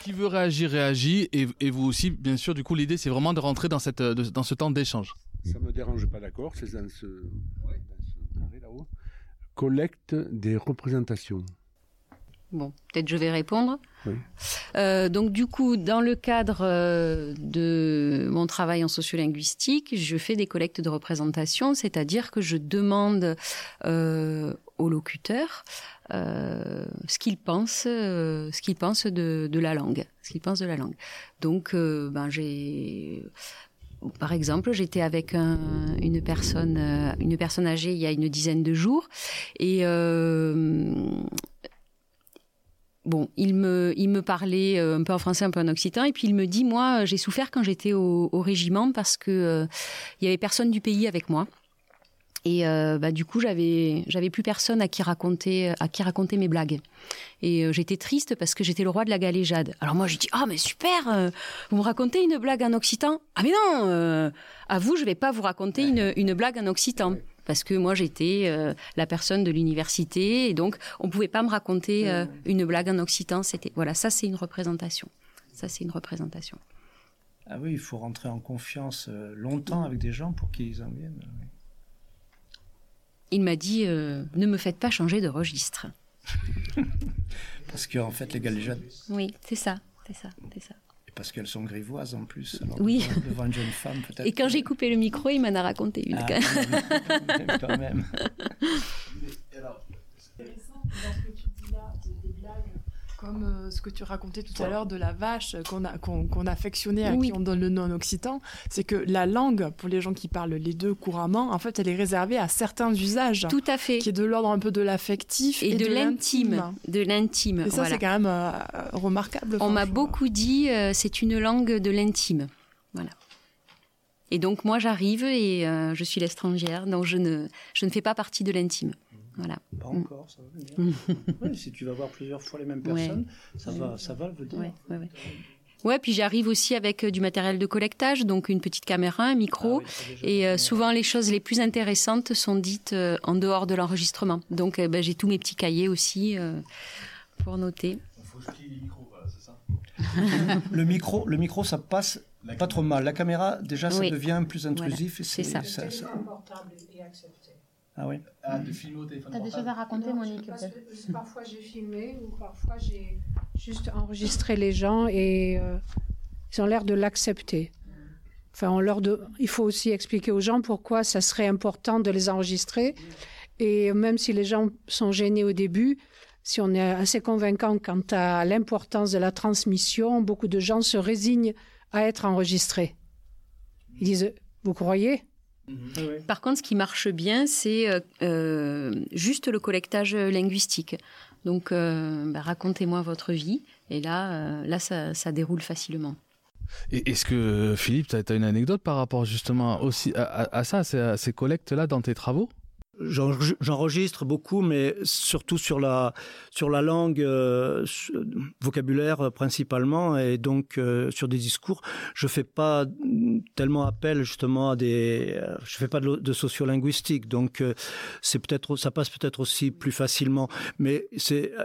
Qui veut réagir, réagit. Et, et, vous aussi, bien sûr, du coup, l'idée, c'est vraiment de rentrer dans, cette, dans ce temps d'échange. Ça me dérange pas, d'accord C'est dans ce collecte des représentations. Bon, peut-être je vais répondre. Oui. Euh, donc du coup, dans le cadre euh, de mon travail en sociolinguistique, je fais des collectes de représentation, c'est-à-dire que je demande euh, aux locuteurs euh, ce qu'ils pensent, ce qu'ils pensent de, de, la langue, ce qu'ils pensent de la langue. Donc, ben j'ai par exemple, j'étais avec un, une personne, âgée il y a une dizaine de jours, et bon, il me, parlait euh, un peu en français, un peu en occitan, et puis il me dit, moi, j'ai souffert quand j'étais au, au, régiment parce que euh, il y avait personne du pays avec moi. Et euh, bah, du coup, j'avais, j'avais plus personne à qui raconter, à qui raconter mes blagues. Et euh, j'étais triste parce que j'étais le roi de la galéjade. Alors moi, je dis, ah oh, mais super, euh, vous me racontez une blague en occitan? Ah mais non, à vous, je vais pas vous raconter une, une blague en occitan parce que moi j'étais la personne de l'université et donc on pouvait pas me raconter une blague en occitan. C'était voilà, ça c'est une représentation. Ça c'est une représentation. Ah oui, il faut rentrer en confiance longtemps avec des gens pour qu'ils en viennent. Oui. Il m'a dit ne me faites pas changer de registre. parce qu'en fait les galéjades. Oui, c'est ça, c'est ça, c'est ça parce qu'elles sont grivoises en plus. Alors oui. Devant une jeune femme, peut-être. Et quand j'ai coupé le micro, il m'en a raconté une. Ah, quand même. quand même. Alors, c'est intéressant dans ce que tu dis là, des blagues comme euh, ce que tu racontais tout à l'heure de la vache qu'on a qu'on qu affectionnait à oui. qui on donne le nom occitan, c'est que la langue pour les gens qui parlent les deux couramment, en fait, elle est réservée à certains usages. Tout à fait. Qui est de l'ordre un peu de l'affectif et, et, de, de l'intime, de l'intime. Et ça, voilà. c'est quand même euh, remarquable. On m'a beaucoup dit, euh, c'est une langue de l'intime, voilà. Et donc moi j'arrive et euh, je suis l'étrangère, donc je ne je ne fais pas partie de l'intime. Voilà. Pas encore, ça va venir. oui, si tu vas voir plusieurs fois les mêmes personnes, ouais. ça, va, ça va le venir. Ouais, ouais, ouais. Ouais, puis j'arrive aussi avec du matériel de collectage, donc une petite caméra, un micro, ah oui, et euh, souvent les choses les plus intéressantes sont dites euh, en dehors de l'enregistrement. Donc euh, ben, j'ai tous mes petits cahiers aussi euh, pour noter. Il faut que les micros, voilà, c'est ça le micro, le micro, ça passe la pas trop mal. La caméra, déjà, ça oui. devient plus intrusif. Voilà. C'est ça. ça, ça... et accepté. Ah oui. Ah, de filmer au téléphone. T'as des choses à raconter, non, Monique Parfois j'ai filmé ou parfois j'ai juste enregistré les gens et euh, ils ont l'air de l'accepter. Enfin, on leur de... il faut aussi expliquer aux gens pourquoi ça serait important de les enregistrer. Et même si les gens sont gênés au début, si on est assez convaincant quant à l'importance de la transmission, beaucoup de gens se résignent à être enregistrés. Ils disent, vous croyez? Par contre, ce qui marche bien, c'est euh, juste le collectage linguistique. Donc, euh, bah, racontez-moi votre vie. Et là, euh, là ça, ça, déroule facilement. Et est-ce que, Philippe, tu as, as, une anecdote par rapport justement aussi à, à, à ça, à ces collectes-là dans tes travaux? J'enregistre beaucoup, mais surtout sur la sur la langue, euh, vocabulaire principalement, et donc euh, sur des discours. Je fais pas tellement appel justement à des. Euh, je fais pas de, sociolinguistique, donc euh, peut-être ça passe peut-être aussi plus facilement. Mais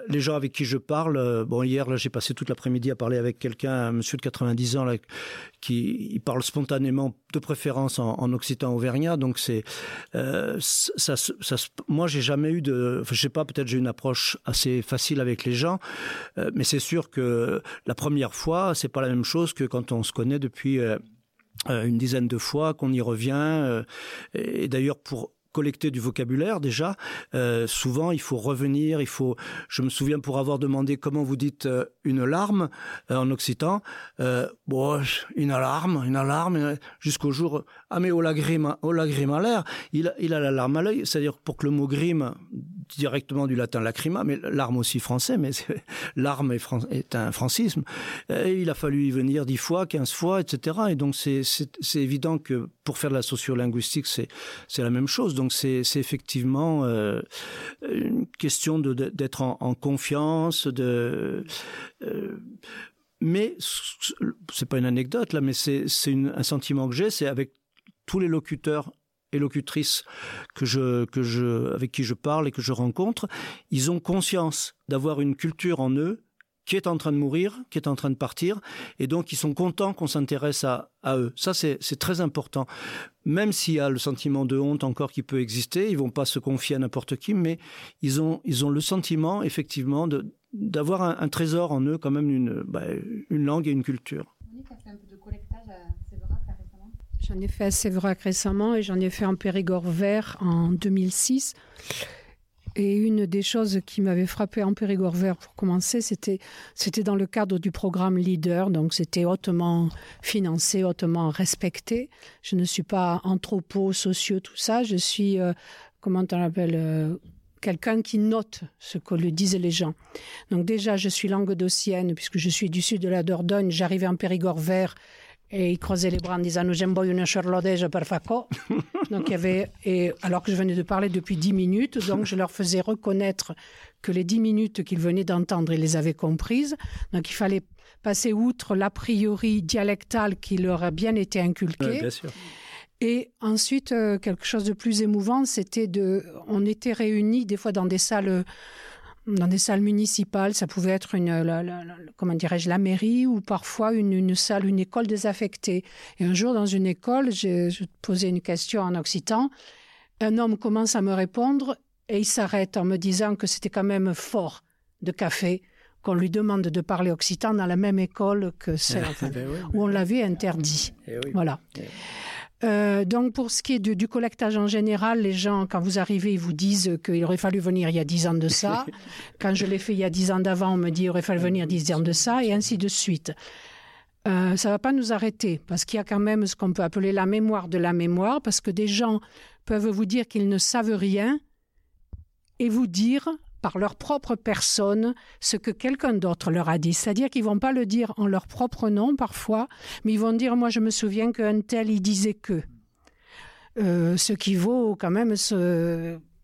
les gens avec qui je parle. euh, bon, hier j'ai passé toute l'après-midi à parler avec quelqu'un, un monsieur de 90 ans qui il parle spontanément, de préférence en, en occitan auvergnat, donc c'est euh, ça moi, j'ai jamais eu de, enfin, je sais pas, peut-être j'ai une approche assez facile avec les gens, euh, mais c'est sûr que la première fois, c'est pas la même chose que quand on se connaît depuis euh, une dizaine de fois, qu'on y revient. euh, et d'ailleurs, pour collecter du vocabulaire déjà. Euh, souvent, il faut revenir. Il faut. Je me souviens pour avoir demandé comment vous dites euh, une larme euh, en occitan. bon, une alarme, une alarme, jusqu'au jour. Ah mais au au lagrime à l'air. Il, a la larme à l'œil. C'est-à-dire pour que le mot grime directement du latin lacrima, mais larme aussi français, mais larme est, est, un francisme. Et il a fallu y venir dix fois, quinze fois, etc. Et donc c'est évident que pour faire de la sociolinguistique, c'est la même chose. Donc c'est effectivement euh, une question d'être en, confiance, de. Euh, mais c'est pas une anecdote là, mais c'est un sentiment que j'ai, c'est avec tous les locuteurs et locutrices avec qui je parle et que je rencontre, ils ont conscience d'avoir une culture en eux qui est en train de mourir, qui est en train de partir, et donc ils sont contents qu'on s'intéresse à, à, eux. Ça, c'est très important. Même s'il y a le sentiment de honte encore qui peut exister, ils vont pas se confier à n'importe qui, mais ils ont, ils ont le sentiment, effectivement, d'avoir un, un, trésor en eux, quand même, une, bah, une langue et une culture. J'en ai fait à Séverac récemment et j'en ai fait en Périgord vert en 2006. Et une des choses qui m'avait frappé en Périgord vert pour commencer, c'était c'était dans le cadre du programme Leader, donc c'était hautement financé, hautement respecté. Je ne suis pas anthropo, sociaux, tout ça. Je suis euh, comment on l'appelle euh, quelqu'un qui note ce que le disent les gens. Donc déjà, je suis languedocienne puisque je suis du sud de la Dordogne. J'arrivais en Périgord vert et il croisait les bras en disant J'aime pas une charlottage per faco. donc il y avait, et alors que je venais de parler depuis dix minutes, donc je leur faisais reconnaître que les dix minutes qu'ils venaient d'entendre, ils les avaient comprises. Donc il fallait passer outre l'a priori dialectal qui leur a bien été inculqué. Ouais, bien sûr. Et ensuite, euh, quelque chose de plus émouvant, c'était de. On était réunis des fois dans des salles dans des salles municipales, ça pouvait être une, la, la, la, comment dirais-je, la mairie ou parfois une, une, salle, une école désaffectée. Et un jour, dans une école, je, je posais une question en occitan. Un homme commence à me répondre et il s'arrête en me disant que c'était quand même fort de café qu'on lui demande de parler occitan dans la même école que celle ben oui, où on l'avait interdit. Eh oui. Voilà. Euh, donc pour ce qui est du, du, collectage en général, les gens, quand vous arrivez, ils vous disent qu'il aurait fallu venir il y a dix ans de ça. quand je l'ai fait il y a dix ans d'avant, on me dit qu'il aurait fallu venir dix ans de ça, et ainsi de suite. Euh, ça ne va pas nous arrêter, parce qu'il y a quand même ce qu'on peut appeler la mémoire de la mémoire, parce que des gens peuvent vous dire qu'ils ne savent rien et vous dire par leur propre personne ce que quelqu'un d'autre leur a dit. C'est-à-dire qu'ils vont pas le dire en leur propre nom parfois, mais ils vont dire moi je me souviens qu'un tel il disait que. Euh, ce qui vaut quand même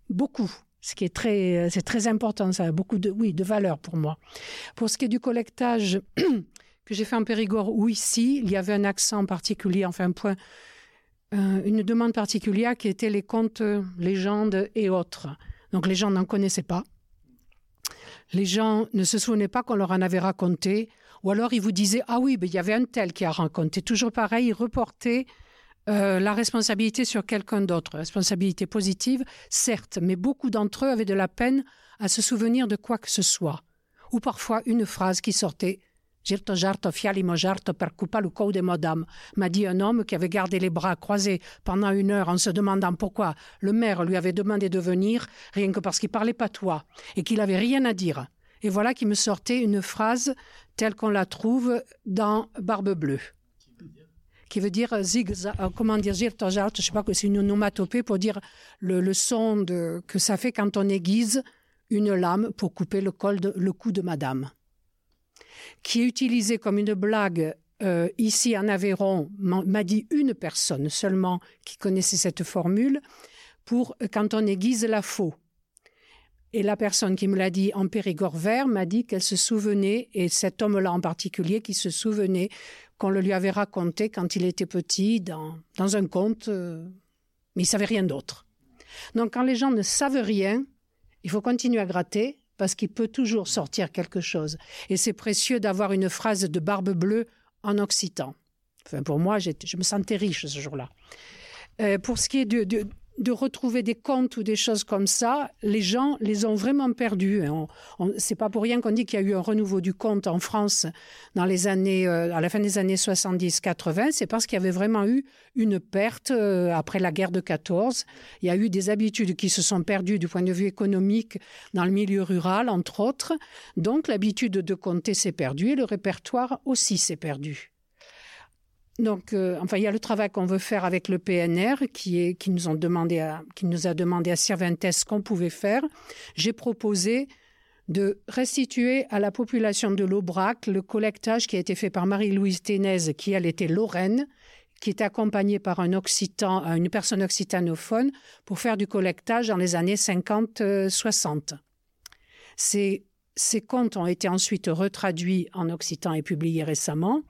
beaucoup. Ce qui est très, c'est très important, ça a beaucoup de, oui, de valeur pour moi. Pour ce qui est du collectage que j'ai fait en Périgord ou ici, il y avait un accent particulier, enfin un point, euh, une demande particulière qui était les contes, légendes et autres. Donc les gens n'en connaissaient pas les gens ne se souvenaient pas qu'on leur en avait raconté, ou alors ils vous disaient ah oui, il y avait un tel qui a raconté. Toujours pareil, ils reportaient euh, la responsabilité sur quelqu'un d'autre, responsabilité positive, certes, mais beaucoup d'entre eux avaient de la peine à se souvenir de quoi que ce soit, ou parfois une phrase qui sortait. Girto jarto fialimo jarto per coupa le cou de madame, m'a dit un homme qui avait gardé les bras croisés pendant une heure en se demandant pourquoi le maire lui avait demandé de venir, rien que parce qu'il parlait patois, et qu'il avait rien à dire. Et voilà qui me sortait une phrase telle qu'on la trouve dans Barbe Bleue qui veut dire zig, comment dire, girto je sais pas que c'est une onomatopée pour dire le, son que ça fait quand on aiguise une lame pour couper le, col de, le cou de madame qui est utilisé comme une blague euh, ici en Aveyron, m'a dit une personne seulement qui connaissait cette formule, pour quand on aiguise la faux. Et la personne qui me l'a dit en Périgord vert m'a dit qu'elle se souvenait, et cet homme-là en particulier, qui se souvenait qu'on le lui avait raconté quand il était petit dans, dans un conte, euh, mais il savait rien d'autre. Donc quand les gens ne savent rien, il faut continuer à gratter parce qu'il peut toujours sortir quelque chose. Et c'est précieux d'avoir une phrase de barbe bleue en occitan. Enfin, pour moi, je me sentais riche ce jour-là. Euh, pour ce qui est de, de, de, retrouver des contes ou des choses comme ça, les gens les ont vraiment perdus. C'est pas pour rien qu'on dit qu'il y a eu un renouveau du conte en France dans les années, euh, à la fin des années 70-80. C'est parce qu'il y avait vraiment eu une perte euh, après la guerre de 14. Il y a eu des habitudes qui se sont perdues du point de vue économique dans le milieu rural, entre autres. Donc l'habitude de compter s'est perdue et le répertoire aussi s'est perdu. Donc, euh, enfin, il y a le travail qu'on veut faire avec le PNR, qui, nous, demandé à, a demandé à Cervantes ce qu'on pouvait faire. J'ai proposé de restituer à la population de l'Aubrac le collectage qui a été fait par Marie-Louise Ténez, qui elle était Lorraine, qui est accompagnée par occitan, une personne occitanophone, pour faire du collectage dans les années 50-60. Ces, ces contes ont été ensuite retraduits en occitan et publiés récemment.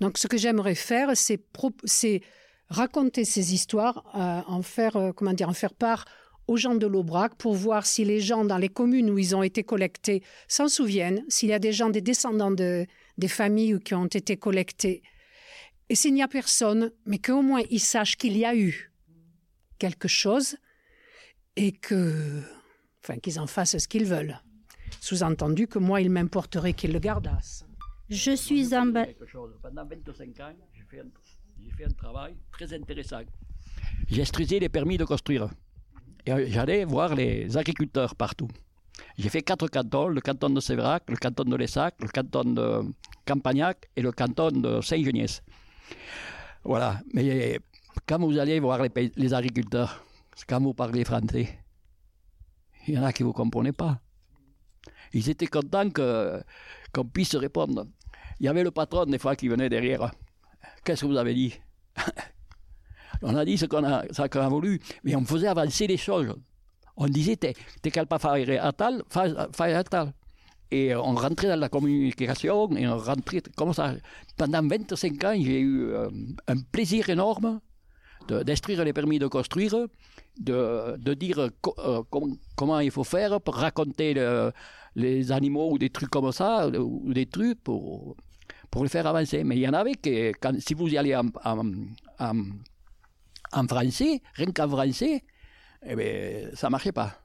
Donc, ce que j'aimerais faire, c'est raconter ces histoires, euh, en faire, euh, comment dire, en faire part aux gens de l'Aubrac pour voir si les gens dans les communes où ils ont été collectés s'en souviennent, s'il y a des gens, des descendants de, des familles qui ont été collectés. Et s'il n'y a personne, mais qu'au moins ils sachent qu'il y a eu quelque chose et que, enfin, qu'ils en fassent ce qu'ils veulent. Sous-entendu que moi, il m'importerait qu'ils le gardassent. Je suis en Pendant 25 ans, j'ai fait, un, j'ai fait un travail très intéressant. J'instruisais les permis de construire. Et euh, j'allais voir les agriculteurs partout. J'ai fait quatre cantons, le canton de Séverac, le canton de Lessac, le canton de Campagnac et le canton de Saint-Geniès. Voilà. Mais quand vous allez voir les, pays- les agriculteurs, quand vous parlez français, il y en a qui ne vous comprenez pas. Ils étaient contents que- qu'on puisse répondre. Il y avait le patron des fois qui venait derrière. Qu'est-ce que vous avez dit? On a dit ce qu'on a, qu'on a voulu, mais on faisait avancer les choses. On disait, t'es t'es capable de faire à tal, fais fais à tal. Et on rentrait dans la communication, et on rentrait comme ça. Pendant 25 ans, j'ai eu euh, un plaisir énorme d'instruire les permis de construire, de, de dire euh, com- comment il faut faire pour raconter le- les animaux ou des trucs comme ça, ou des trucs pour, pour les faire avancer. Mais il y en avait que, quand, si vous y allez en, en, en- en français, rien qu'en français, eh bien, ça ne marchait pas.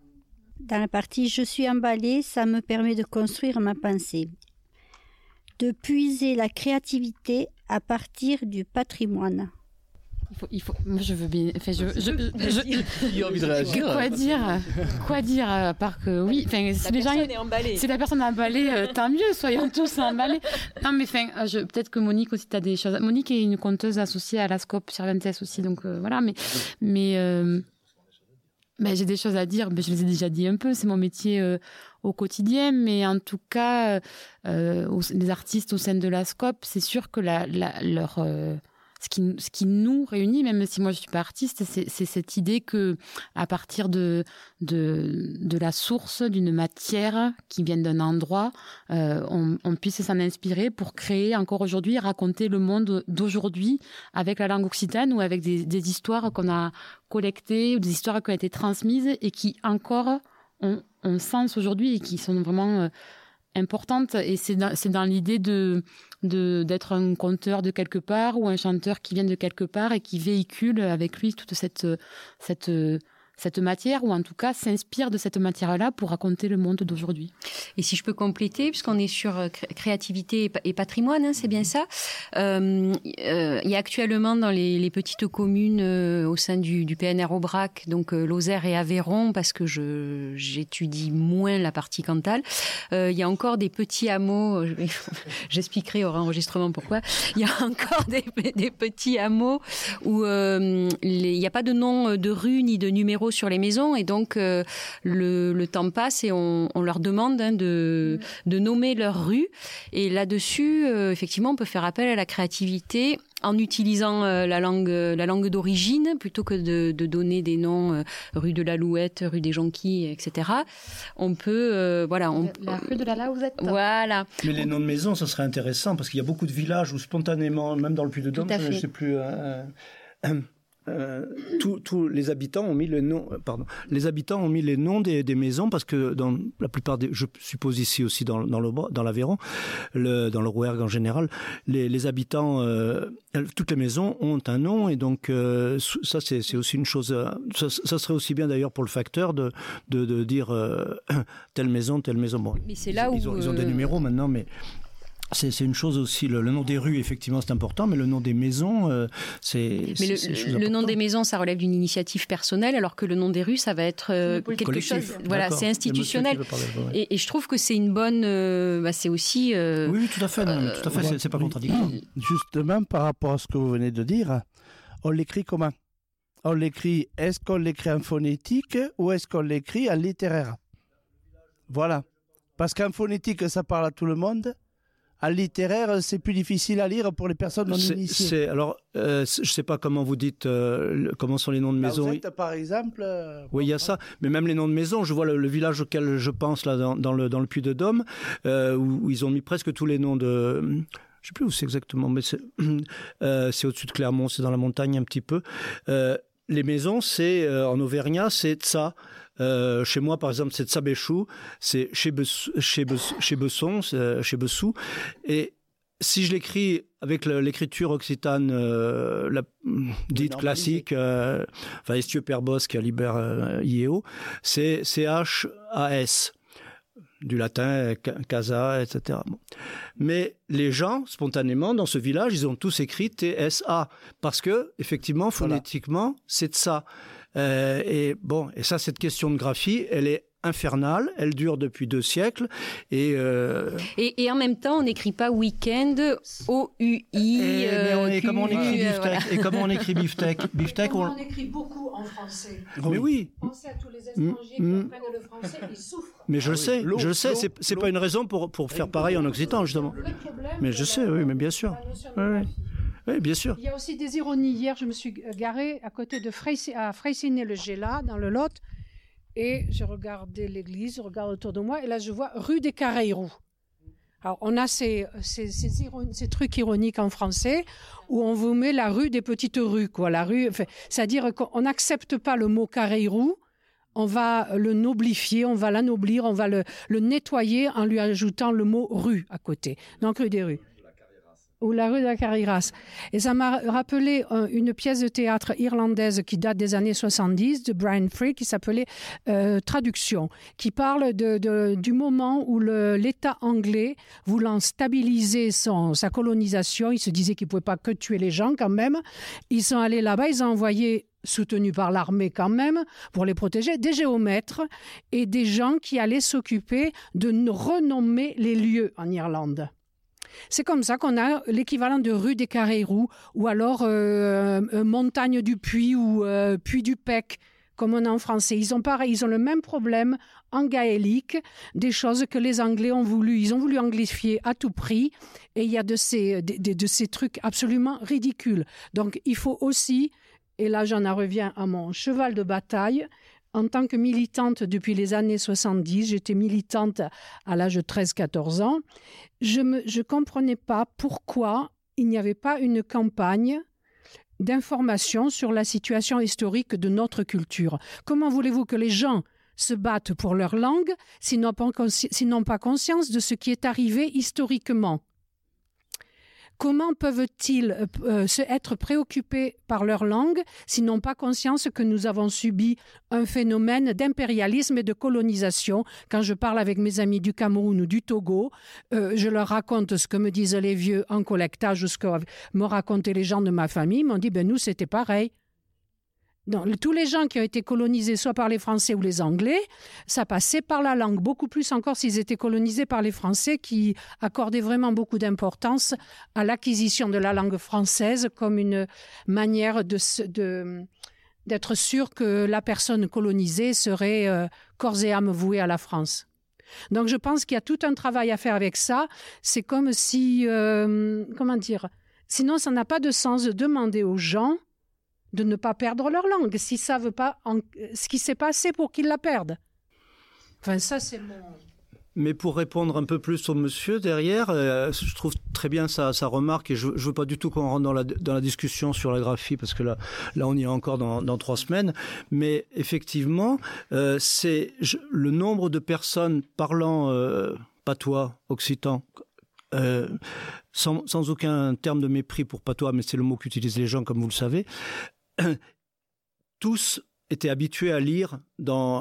Dans la partie Je suis emballé, ça me permet de construire ma pensée, de puiser la créativité à partir du patrimoine. Il faut, il faut, moi je veux bien. Enfin, je, je, envie de réagir. Quoi dire Quoi dire à part que oui. Enfin, si les gens, personne est emballée. Si la personne est emballée, euh, tant mieux. Soyons tous emballés. Non, mais enfin, euh, je- peut-être que Monique aussi, t'as des choses. Monique est une conteuse associée à la Scope Cervantes aussi, donc euh, voilà. Mais, mais euh, ben, j'ai des choses à dire. Ben, je les ai déjà dit un peu. C'est mon métier euh, au quotidien, mais en tout cas, euh, euh, les artistes au sein de la Scope, c'est sûr que la, la- leur euh, ce qui, ce qui nous réunit, même si moi je suis pas artiste, c'est cette idée que à partir de de, de la source d'une matière qui vient d'un endroit, euh, on, puisse s'en inspirer pour créer encore aujourd'hui, raconter le monde d'aujourd'hui avec la langue occitane ou avec des, histoires qu'on a collectées ou des histoires qui ont été transmises et qui encore ont, sens aujourd'hui et qui sont vraiment euh, importante et c'est dans, dans l'idée de de- d'être un conteur de quelque part ou un chanteur qui vient de quelque part et qui véhicule avec lui toute cette cette cette matière ou en tout cas s'inspire de cette matière-là pour raconter le monde d'aujourd'hui. Et si je peux compléter, puisqu'on est sur euh, cré- créativité et pa- et patrimoine, hein, c'est bien ça. Euh, euh, il y a actuellement dans les, les petites communes euh, au sein du, du PNR Aubrac, donc Lozère et Aveyron, parce que je j'étudie moins la partie Cantal. euh, il y a encore des petits hameaux. J'expliquerai au enregistrement pourquoi. Il y a encore des, des petits hameaux où les- il n'y a pas de nom de rue ni de numéro sur les maisons et donc euh, le, le temps passe et on, on leur demande hein, de, de nommer leur rue et là-dessus euh, effectivement on peut faire appel à la créativité en utilisant euh, la langue la langue d'origine plutôt que de, de donner des noms euh, rue de l'Alouette, rue des Jonquilles, etc. On peut euh, voilà on La rue de la Laouzette. voilà Mais les noms de maisons, ça serait intéressant parce qu'il y a beaucoup de villages où spontanément, même dans le Puy-de-Dôme, je ne sais plus. euh, euh, euh, tous, les habitants ont mis le nom, euh, pardon, les habitants ont mis les noms des, des maisons parce que dans la plupart des, je suppose ici aussi dans, dans le dans l'Aveyron, le, dans le Rouergue en général, les, les habitants, euh, toutes les maisons ont un nom et donc euh, ça c'est aussi une chose, ça, ça serait aussi bien d'ailleurs pour le facteur de de, de dire telle maison, telle maison. Bon, Mais c'est là ils, où, ont, ils ont des numéros maintenant, mais c'est c'est une chose aussi. Le, le nom des rues, effectivement, c'est important, mais le nom des maisons, euh, c'est Mais c'est- le, c'est une chose le nom des maisons, ça relève d'une initiative personnelle, alors que le nom des rues, ça va être euh, quelque Collectif. chose. Voilà, D'accord. c'est institutionnel. parler, ouais. Et, et je trouve que c'est une bonne. euh, bah, c'est aussi. euh, Oui, oui, tout à fait, non, tout à fait, c'est- c'est pas contradictoire. Justement, par rapport à ce que vous venez de dire, on l'écrit comment? On l'écrit, est-ce qu'on l'écrit en phonétique ou est-ce qu'on l'écrit en littéraire? Voilà. Parce qu'en phonétique, ça parle à tout le monde. En littéraire, c'est plus difficile à lire pour les personnes non initiées. alors, euh, je sais pas comment vous dites, euh, comment sont les noms de maisons. Lausette, par exemple. euh, Oui, il y a ça. Mais même les noms de maisons, je vois le, le village auquel je pense, là, dans, dans le, dans le Puy-de-Dôme, euh, où, où ils ont mis presque tous les noms de. Je sais plus où c'est exactement, mais c'est euh, au-dessus de Clermont, c'est dans la montagne un petit peu. Euh, les maisons, c'est euh, en Auvergnat, c'est ça. Euh, chez moi, par exemple, c'est Tsabéchou, c'est chez, Bess, chez, Bess, chez Besson, euh, chez Bessou. Et si je l'écris avec l'écriture occitane euh, la, dite classique, euh, enfin Estieux Perbos qui a libère euh, IEO, c'est C-H-A-S du latin, casa, etc. Bon. Mais les gens, spontanément, dans ce village, ils ont tous écrit TSA, parce que, effectivement, phonétiquement, voilà. c'est de ça. Euh, et bon, et ça, cette question de graphie, elle est infernale, elle dure depuis deux siècles. Et, euh... et, et, en même temps, on n'écrit pas week-end, O-U-I. Et, euh, et, comment on écrit beefsteak voilà. Et comment on écrit beefsteak Beefsteak, on... on écrit beaucoup en français. Mais oui. Pensez à tous les étrangers qui Mm. apprennent le français, ils souffrent. Mais je le sais, je le sais, c'est, c'est pas une raison pour, pour faire pareil en occitan, justement. Mais je sais, oui, mais bien sûr. Oui, Il y a aussi des ironies. Hier, je me suis garée à côté de Freici, à Freycinet-le-Géla, dans le Lot, et je regardais l'église, je regarde autour de moi, et là, je vois rue des Carreyrous. Alors, on a ces, ces, trucs ironiques en français où on vous met la rue des petites rues, quoi. La rue, c'est-à-dire qu'on n'accepte pas le mot Carreyrous, on va le noblifier, on va l'anoblir, on va le, le, nettoyer en lui ajoutant le mot rue à côté. Donc, rue des rues ou la rue de la Carriras. Et ça m'a rappelé euh, une pièce de théâtre irlandaise qui date des années 70 de Brian Free qui s'appelait euh, Traduction, qui parle du moment où l'État anglais, voulant stabiliser sa colonisation, il se disait qu'il ne pouvait pas que tuer les gens quand même, ils sont allés là-bas, ils ont envoyé soutenus par l'armée quand même, pour les protéger, des géomètres et des gens qui allaient s'occuper de renommer les lieux en Irlande. C'est comme ça qu'on a l'équivalent de rue des Carreyrous ou alors euh, montagne du Puy ou euh, Puy du Pec comme on a en français. Ils ont pareil, ils ont le même problème en gaélique, des choses que les Anglais ont voulu. Ils ont voulu anglifier à tout prix et il y a de ces, de ces trucs absolument ridicules. Donc il faut aussi, et là j'en reviens à mon cheval de bataille, en tant que militante depuis les années 70, j'étais militante à l'âge de 13-14 ans, je ne comprenais pas pourquoi il n'y avait pas une campagne d'information sur la situation historique de notre culture. Comment voulez-vous que les gens se battent pour leur langue s'ils n'ont pas conscience de ce qui est arrivé historiquement? Comment peuvent-ils euh, se être préoccupés par leur langue s'ils n'ont pas conscience que nous avons subi un phénomène d'impérialisme et de colonisation? Quand je parle avec mes amis du Cameroun ou du Togo, euh, je leur raconte ce que me disent les vieux en collectage ce que me racontaient les gens de ma famille. Ils m'ont dit, ben nous, c'était pareil. Tous les gens qui ont été colonisés soit par les Français ou les Anglais, ça passait par la langue, beaucoup plus encore s'ils étaient colonisés par les Français qui accordaient vraiment beaucoup d'importance à l'acquisition de la langue française comme une manière de, d'être sûr que la personne colonisée serait euh, corps et âme vouée à la France. Donc je pense qu'il y a tout un travail à faire avec ça. C'est comme si, euh, comment dire, sinon ça n'a pas de sens de demander aux gens de ne pas perdre leur langue s'ils ne savent pas en, ce qui s'est passé pour qu'ils la perdent. Enfin, ça, c'est mon. Mais pour répondre un peu plus au monsieur derrière, euh, je trouve très bien sa, sa remarque et je ne veux pas du tout qu'on rentre dans la, dans la discussion sur la graphie parce que là, là on y est encore dans, dans trois semaines. Mais effectivement, euh, c'est le nombre de personnes parlant euh, patois, occitan, euh, sans, sans, aucun terme de mépris pour patois, mais c'est le mot qu'utilisent les gens, comme vous le savez, tous étaient habitués à lire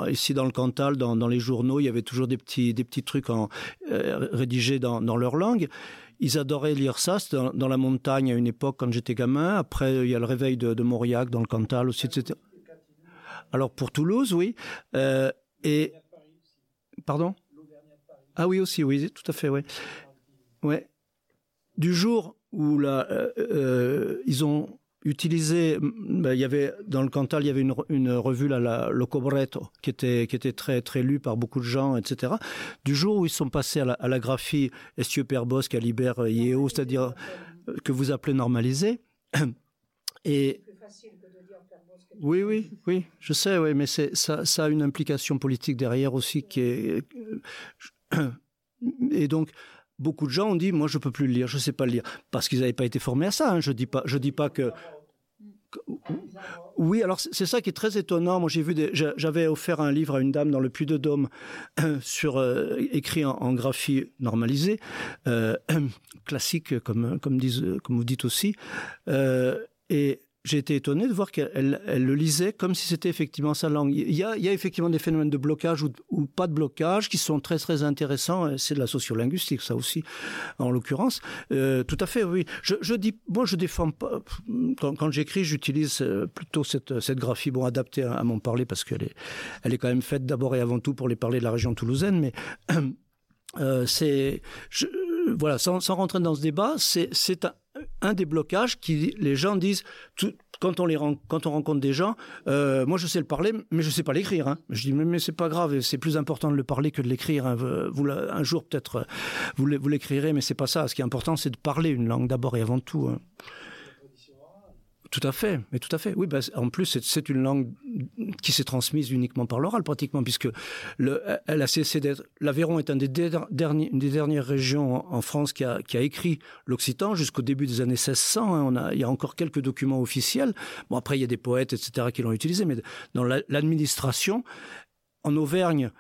ici dans le Cantal, dans, les journaux, il y avait toujours des petits, des petits trucs en, euh, rédigés dans, dans, leur langue. Ils adoraient lire ça, c'était dans, la montagne à une époque quand j'étais gamin. Après, il y a le réveil de, de Mauriac dans le Cantal aussi, etc. Alors pour Toulouse, oui. Euh, et pardon? Ah oui aussi, oui, tout à fait, oui. Ouais. Du jour où euh, ils ont utilisé, ben, il y avait dans le Cantal, il y avait une, une revue là, la, le Cobretto, qui était qui était très très lue par beaucoup de gens, etc. Du jour où ils sont passés à la, à la graphie Estieux Perbos, Calibert, Yeo, c'est-à-dire que vous appelez normalisé, et oui, oui, oui, je sais, oui, mais c'est ça, ça a une implication politique derrière aussi qui est et donc beaucoup de gens ont dit moi je peux plus le lire je sais pas le lire parce qu'ils n'avaient pas été formés à ça hein. je dis pas je dis pas que oui, alors c'est ça qui est très étonnant. Moi, j'ai vu, j'avais offert un livre à une dame dans le Puy-de-Dôme sur écrit en, graphie normalisée, classique comme comme vous dites aussi, et j'ai été étonné de voir qu'elle elle, le lisait comme si c'était effectivement sa langue. Il y, a, il y a, effectivement des phénomènes de blocage ou, pas de blocage qui sont très très intéressants. C'est de la sociolinguistique, ça aussi, en l'occurrence. Euh, tout à fait, oui. Je, dis, moi, je défends pas. Quand, quand j'écris, j'utilise euh, plutôt cette, cette graphie, bon, adaptée à, mon parler parce qu'elle est, elle est quand même faite d'abord et avant tout pour les parler de la région toulousaine, mais euh, c'est, voilà, sans, rentrer dans ce débat, c'est un des blocages qui les gens disent quand on les quand on rencontre des gens euh, moi je sais le parler mais je sais pas l'écrire hein. je dis mais, mais c'est pas grave c'est plus important de le parler que de l'écrire hein. vous un jour peut-être vous l'écrirez mais c'est pas ça ce qui est important c'est de parler une langue d'abord et avant tout hein. Tout à fait, mais tout à fait. Oui, bah, en plus, c'est une langue qui s'est transmise uniquement par l'oral, pratiquement, puisque le, elle a cessé d'être. L'Aveyron est une des dernières régions en France qui a, qui a écrit l'occitan jusqu'au début des années 1600. Hein. On a, il y a encore quelques documents officiels. Bon, après, il y a des poètes, etc., qui l'ont utilisé, mais dans l'administration, en Auvergne,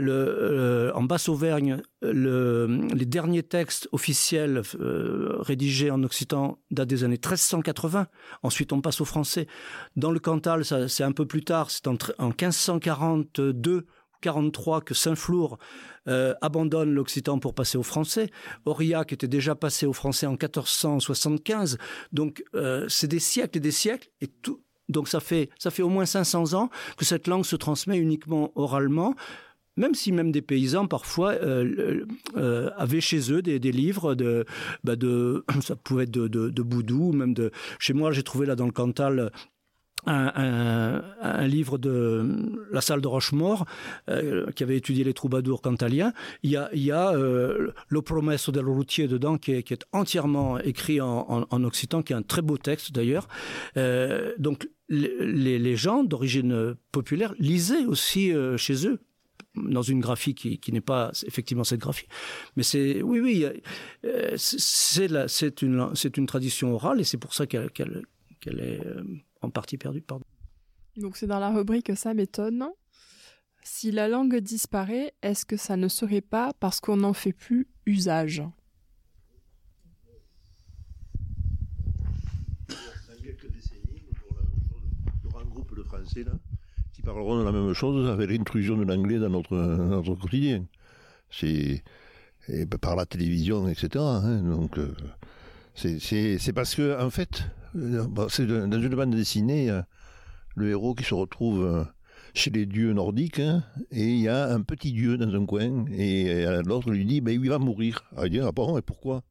euh, en Basse-Auvergne, le, les derniers textes officiels euh, rédigés en occitan datent des années 1380. Ensuite, on passe au français. Dans le Cantal, c'est un peu plus tard, c'est en, en 1542 43 que Saint-Flour euh, abandonne l'occitan pour passer au français. Aurillac était déjà passé au français en 1475. Donc, c'est des siècles et des siècles. Donc, ça fait au moins 500 ans que cette langue se transmet uniquement oralement même si même des paysans parfois euh, euh, avaient chez eux des, des livres de, bah ça pouvait être de, de, de Boudou, même de, chez moi j'ai trouvé là dans le Cantal un, un, un, livre de la salle de Rochemort euh, qui avait étudié les troubadours cantaliens. Il y a, il y a euh, Le Promesso del Routier dedans qui est, entièrement écrit en, en, occitan, qui est un très beau texte d'ailleurs. Euh, donc les, les gens d'origine populaire lisaient aussi euh, chez eux dans une graphie qui, qui n'est pas effectivement cette graphie. Mais c'est oui, oui, euh, c'est c'est une, c'est une tradition orale et c'est pour ça qu'elle qu'elle qu'elle est euh, en partie perdue. Pardon. Donc c'est dans la rubrique ça m'étonne. Si la langue disparaît, est-ce que ça ne serait pas parce qu'on n'en fait plus usage? Dans quelques décennies, il y aura un groupe de Français là parleront de la même chose avec l'intrusion de l'anglais dans notre, quotidien. C'est par la télévision, etc. Hein, donc euh, c'est parce que en fait, euh, c'est dans une bande dessinée, le héros qui se retrouve euh, chez les dieux nordiques hein, et il y a un petit dieu dans un coin et l'autre lui dit ben, il va mourir. Ah, il dit ah et pourquoi?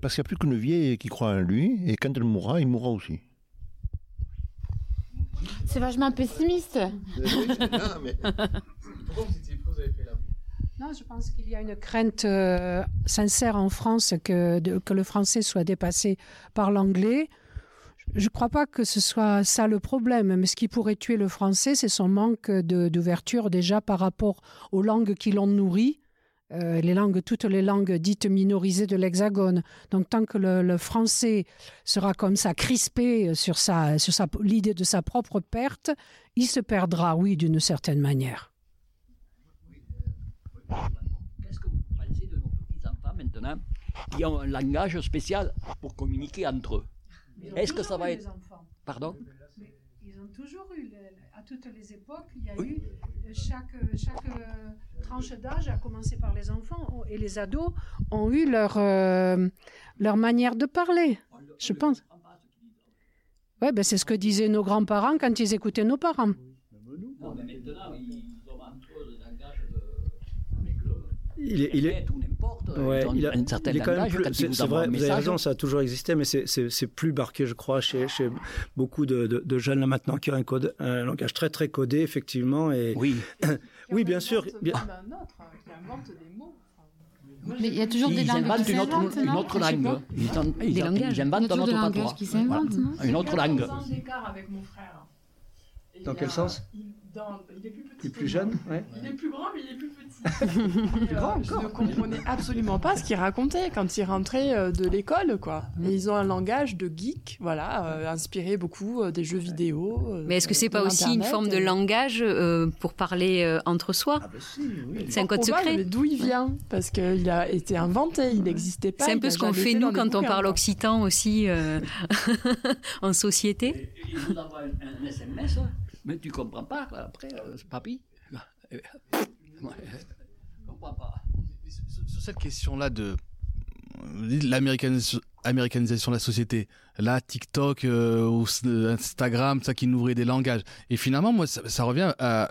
Parce qu'il n'y a plus qu'une vieille qui croit en lui et quand elle mourra, il mourra aussi. C'est vachement pessimiste. Non, je pense qu'il y a une crainte euh, sincère en France que, de, que le français soit dépassé par l'anglais. Je ne crois pas que ce soit ça le problème, mais ce qui pourrait tuer le français, c'est son manque d'ouverture déjà par rapport aux langues qui l'ont nourri euh, les langues, toutes les langues dites minorisées de l'Hexagone. Donc tant que le, le, français sera comme ça crispé sur sa, sur sa, l'idée de sa propre perte, il se perdra, oui, d'une certaine manière. Qu'est-ce que vous pensez de nos petits enfants maintenant qui ont un langage spécial pour communiquer entre eux? Est-ce que ça va être Pardon? Ils ont toujours eu, à toutes les époques, il y a oui. eu chaque, chaque tranche d'âge, à commencer par les enfants et les ados, ont eu leur, euh, leur manière de parler, je pense. Ouais, ben c'est ce que disaient nos grands-parents quand ils écoutaient nos parents. Non, mais maintenant, ils ont il est, il est, ouais, il a, une certaine il est quand même plus, c'est, c'est vrai, vous avez raison, ça a toujours existé, mais c'est, c'est, c'est plus marqué, je crois, chez, chez beaucoup de, de, de, jeunes là maintenant qui ont un, code, un langage très très codé, effectivement. Et, oui. oui, bien sûr. Bien... Mais il y a toujours des langues qui une autre, une autre langue. Ils, inventent un autre patois. Qui voilà. Une autre langue. Dans quel sens il est plus petit. Il est plus jeune, ouais. Il est plus grand, mais il est plus petit. Et, euh, je ne comprenais absolument pas ce qu'il racontait quand il rentrait euh, de l'école, quoi. Mais ils ont un langage de geek, voilà, euh, inspiré beaucoup euh, des jeux vidéo. euh, Mais est-ce que c'est pas aussi une forme de et- langage euh, pour parler euh, entre soi C'est un code secret. Mais d'où il vient Parce qu'il a été inventé, il n'existait pas. C'est un peu ce qu'on fait nous quand on parle quoi. occitan aussi euh, en société. Il vous envoie un, un SMS, mais tu comprends pas, quoi, après, euh, papy. Je comprends pas. Sur cette question-là de l'américanisation américanisation de la société, là TikTok euh, ou euh, Instagram, ça qui nous ouvrait des langages. Et finalement, moi, ça, revient à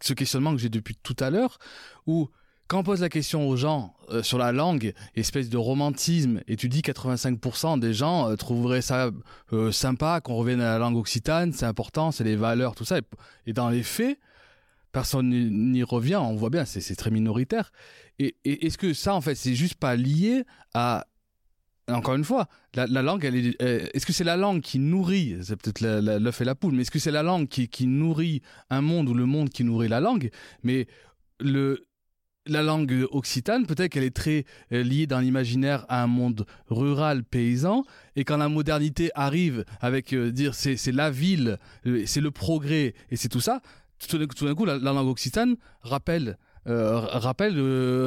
ce questionnement que j'ai depuis tout à l'heure, où quand on pose la question aux gens euh, sur la langue, espèce de romantisme, et tu dis 85% des gens euh, trouveraient ça euh, sympa qu'on revienne à la langue occitane, c'est important, c'est les valeurs, tout ça. Et, dans les faits, personne n'y- revient, on voit bien, c'est très minoritaire. Et, est-ce que ça, en fait, c'est juste pas lié à encore une fois, la, la langue, elle est, est-ce que c'est la langue qui nourrit, c'est peut-être l'œuf et la poule, mais est-ce que c'est la langue qui, qui nourrit un monde ou le monde qui nourrit la langue? Mais le, la langue occitane, peut-être qu'elle est très euh, liée dans l'imaginaire à un monde rural, paysan, et quand la modernité arrive avec euh, dire c'est la ville, euh, c'est le progrès, et c'est tout ça, tout d'un coup, la, la langue occitane rappelle rappelle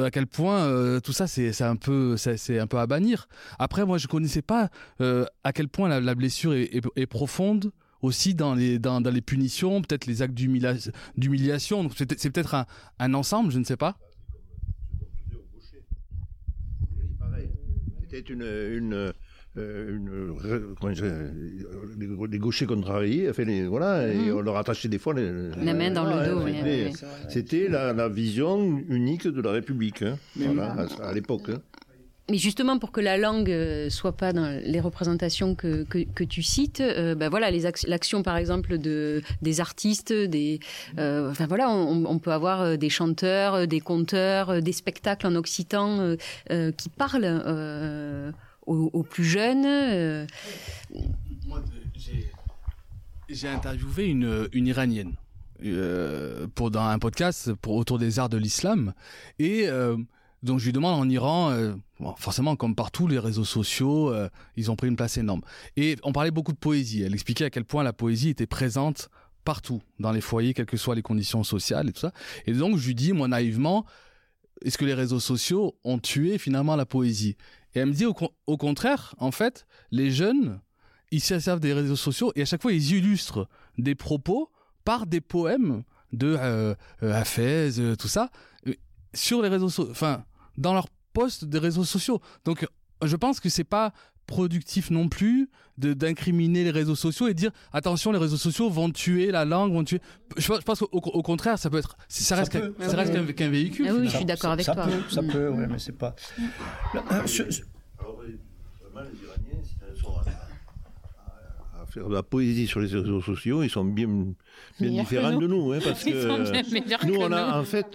à quel point tout ça c'est c'est un peu c'est un peu à bannir. Après moi je connaissais pas à quel point la, blessure est, profonde aussi dans les dans, les punitions, peut-être les actes d'humilia- d'humiliation. Donc c'est peut-être un ensemble, je ne sais pas. C'était une, une, euh, une- comment dire, euh, les, les gauchers contrariés, enfin, les- voilà, et Mhm. on leur attachait des fois les- La main dans le dos, hein, C'était, la, la vision unique de la République, hein, voilà, à, à l'époque. hein. Mais justement, pour que la langue euh, soit pas dans les représentations que, que, tu cites, euh, ben voilà, l'action par exemple de des artistes, des, euh, enfin voilà, on, peut avoir des chanteurs, des conteurs, des spectacles en occitan qui parlent aux, plus jeunes. euh. J'ai interviewé une, une iranienne pour dans un podcast pour autour des arts de l'islam et donc je lui demande en Iran euh, forcément comme partout les réseaux sociaux euh, ils ont pris une place énorme. Et on parlait beaucoup de poésie. Elle expliquait à quel point la poésie était présente partout dans les foyers quelles que soient les conditions sociales et tout ça. Et donc je lui dis moi naïvement est-ce que les réseaux sociaux ont tué finalement la poésie? Et elle me dit au, con- au contraire en fait les jeunes ils se servent des réseaux sociaux et à chaque fois ils illustrent des propos par des poèmes de euh, euh, Hafez, tout ça, sur les réseaux sociaux, enfin, dans leurs posts des réseaux sociaux. Donc, je pense que c'est pas productif non plus de d'incriminer les réseaux sociaux et dire attention les réseaux sociaux vont tuer la langue vont tuer je pense, je pense qu'au au contraire ça peut être ça reste peut, qu'un- ça reste qu'un véhicule Ah oui, finalement. je suis d'accord avec ça toi. Peut, ça peut, ouais, mais c'est pas. Là, euh, Alors, vraiment, les Iraniens, si elles sont à, faire de la poésie sur les réseaux sociaux, ils sont bien, bien différents nous. de nous, hein, parce Ils que sont bien meilleurs nous, on a nous. en fait,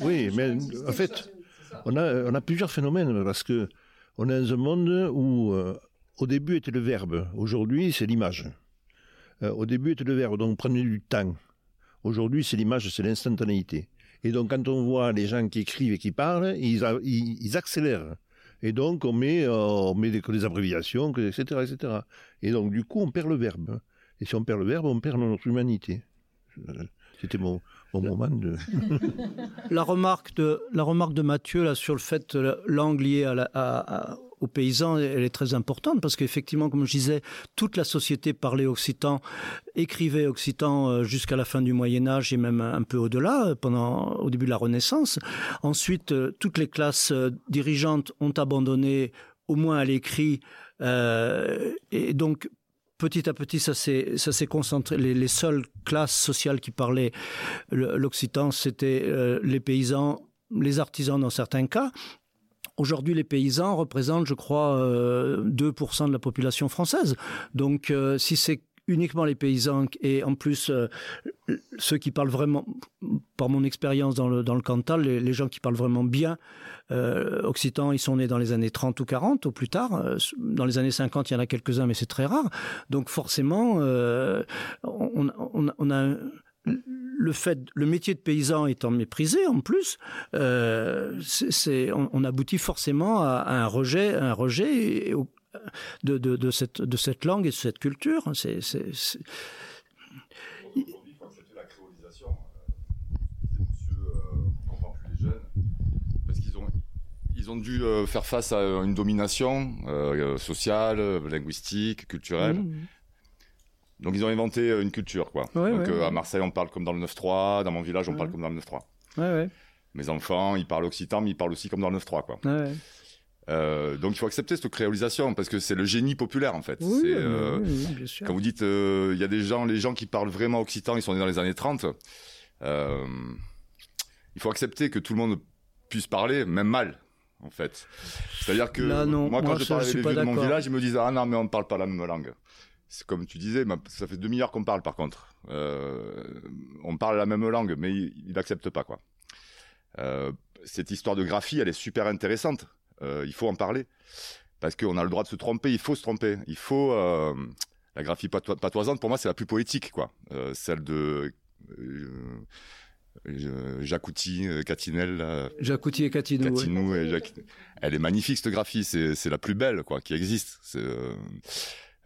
oui, mais en fait, on a, on a plusieurs phénomènes parce que on est dans un monde où euh, au début était le verbe, aujourd'hui c'est l'image. Euh, au début était le verbe, donc prenez du temps. Aujourd'hui c'est l'image, c'est l'instantanéité. Et donc quand on voit les gens qui écrivent et qui parlent, ils, accélèrent. Et donc on met, euh, des, des abréviations, etc., etc. Et donc du coup on perd le verbe. Et si on perd le verbe, on perd notre humanité. Euh, C'était mon, la remarque de la remarque de Mathieu là sur le fait la langue liée à la- à- aux paysans, elle est très importante parce qu'effectivement, comme je disais, toute la société parlait occitan, écrivait occitan euh, jusqu'à la fin du Moyen Âge et même un peu au-delà, euh, pendant au début de la Renaissance. Ensuite, euh, toutes les classes euh, dirigeantes ont abandonné, au moins à l'écrit, euh, et donc petit à petit, ça s'est concentré. Les, les seules classes sociales qui parlaient l'occitan, c'était euh, les paysans, les artisans dans certains cas. Aujourd'hui, les paysans représentent, je crois, euh, 2% de la population française. Donc, euh, si c'est uniquement les paysans et en plus euh, ceux qui parlent vraiment, par mon expérience dans le, dans le Cantal, les, gens qui parlent vraiment bien euh, occitan, ils sont nés dans les années 30 ou 40 au plus tard. Euh, Dans les années 50, il y en a quelques-uns, mais c'est très rare. Donc forcément, on, a le fait, le métier de paysan étant méprisé en plus, on, aboutit forcément à, à, un rejet, un rejet de, de, de, cette, de cette langue et de cette culture. C'est, c'est, c'est... Ils ont dû euh, faire face à une domination euh, sociale, linguistique, culturelle. Mmh. Donc ils ont inventé une culture, quoi. Ouais, Donc ouais, euh, à Marseille, on parle comme dans le 9-3, dans mon village, on parle comme dans le 9-3. Ouais, Mes enfants, ils parlent occitan, mais ils parlent aussi comme dans le 9-3, quoi. Euh, donc il faut accepter cette créolisation parce que c'est le génie populaire en fait. Oui, euh, oui, bien sûr. Quand vous dites, il y a des gens, les gens qui parlent vraiment occitan, ils sont nés dans les années 30. il faut accepter que tout le monde puisse parler, même mal en fait. C'est-à-dire que Là, non, moi, quand moi, je parle avec les vieux de mon village, ils me disent ah non mais on ne parle pas la même langue. C'est comme tu disais, ça fait demi-heure qu'on parle par contre. Euh, on parle la même langue, mais il n'accepte pas quoi. Euh, cette histoire de graphie, elle est super intéressante. Euh, il faut en parler parce qu'on a le droit de se tromper. Il faut se tromper. Il faut euh, la graphie patoi- patoisante. Pour moi, c'est la plus poétique quoi. Euh, celle de Jacouti, Catinel. Jacouti et Catinou. ouais. Catinou et Jacques- Elle est magnifique cette graphie, c'est la plus belle quoi qui existe.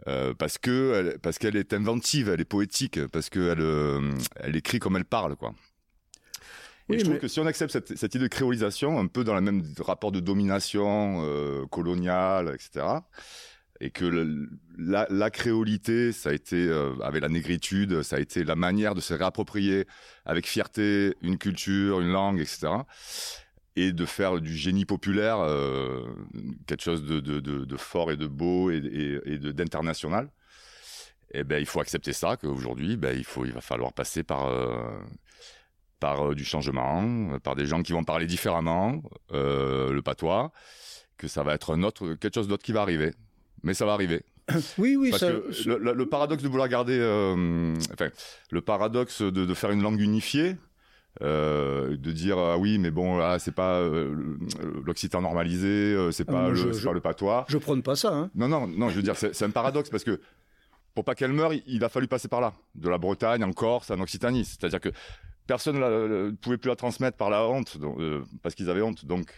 Euh, parce que elle, parce qu'elle est inventive, elle est poétique, parce qu'elle elle écrit comme elle parle quoi. Et je trouve que si on accepte cette, cette idée de créolisation, un peu dans le même rapport de domination euh, coloniale, etc., et que le- la, la créolité, ça a été, euh, avec la négritude, ça a été la manière de se réapproprier avec fierté une culture, une langue, etc., et de faire du génie populaire euh, quelque chose de, de, de, de fort et de beau et, et, et de- d'international. Eh ben, il faut accepter ça, qu'aujourd'hui, ben, il, faut, il va falloir passer par, euh, par euh, du changement, euh, par des gens qui vont parler différemment, euh, le patois, que ça va être un autre, quelque chose d'autre qui va arriver. Mais ça va arriver. Oui, oui, Parce ça- que le, le- paradoxe de vouloir garder, euh, enfin, le paradoxe de, de faire une langue unifiée, euh, de dire ah oui, mais bon, là, c'est pas euh, l'occitan normalisé, c'est Ah, pas, le, je- c'est je- pas le patois. Je prône pas ça. Hein. Non, non, non, je veux dire, c'est c'est un paradoxe parce que pour pas qu'elle meure, il, il a fallu passer par là. De la Bretagne en Corse, en Occitanie. C'est-à-dire que personne ne pouvait plus la transmettre par la honte, euh, parce qu'ils avaient honte. Donc,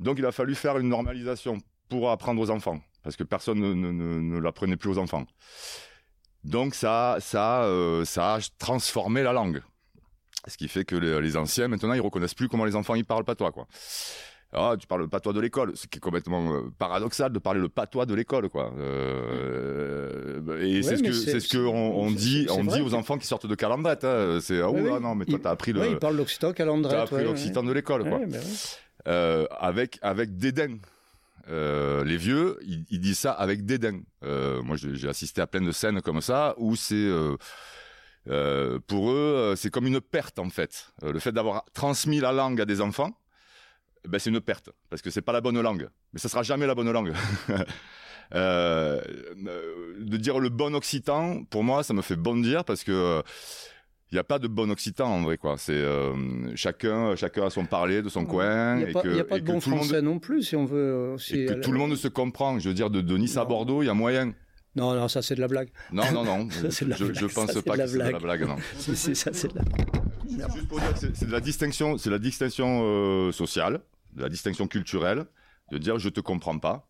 donc, il a fallu faire une normalisation pour apprendre aux enfants, parce que personne ne, l'apprenait plus aux enfants. Donc, ça, ça, euh, ça a transformé la langue. Ce qui fait que les, anciens, maintenant, ils reconnaissent plus comment les enfants ils parlent patois, quoi. Ah, tu parles le patois de l'école, ce qui est complètement euh, paradoxal de parler le patois de l'école, quoi. Et Ouais, c'est ce que c'est- c'est ce que on, on c'est- dit, on aux enfants qui sortent de calandrette. Hein. C'est ah Oui, non, mais toi t'as appris le, Oui, il parle l'occitan calandrette. t'as appris ouais, l'occitan ouais. de l'école, quoi. Ouais, ben ouais. Euh, avec avec dédain. Euh, les vieux, ils, ils disent ça avec dédain. Euh, moi, j'ai assisté à plein de scènes comme ça où c'est pour eux, c'est comme une perte en fait. Le fait d'avoir transmis la langue à des enfants, ben, c'est une perte parce que c'est pas la bonne langue. Mais ça sera jamais la bonne langue. Euh, euh, de dire le bon occitan, pour moi, ça me fait bondir parce que il n'y a pas de bon occitan en vrai quoi. C'est euh, chacun, chacun a son parler de son coin Il n'y a a pas de bon le monde français non plus, si on veut aussi. et que euh, tout le monde se comprend. Je veux dire, de, de Nice à Bordeaux, il y a moyen. Non, non, ça c'est de la blague. Non, non, non. Ça, c'est de la je, blague, je pense ça, pas de la que c'est de la blague. blague, non. Si, si, ça c'est de la Juste pour dire que c'est c'est de la distinction, c'est la distinction euh, sociale, de la distinction culturelle, de dire je te comprends pas,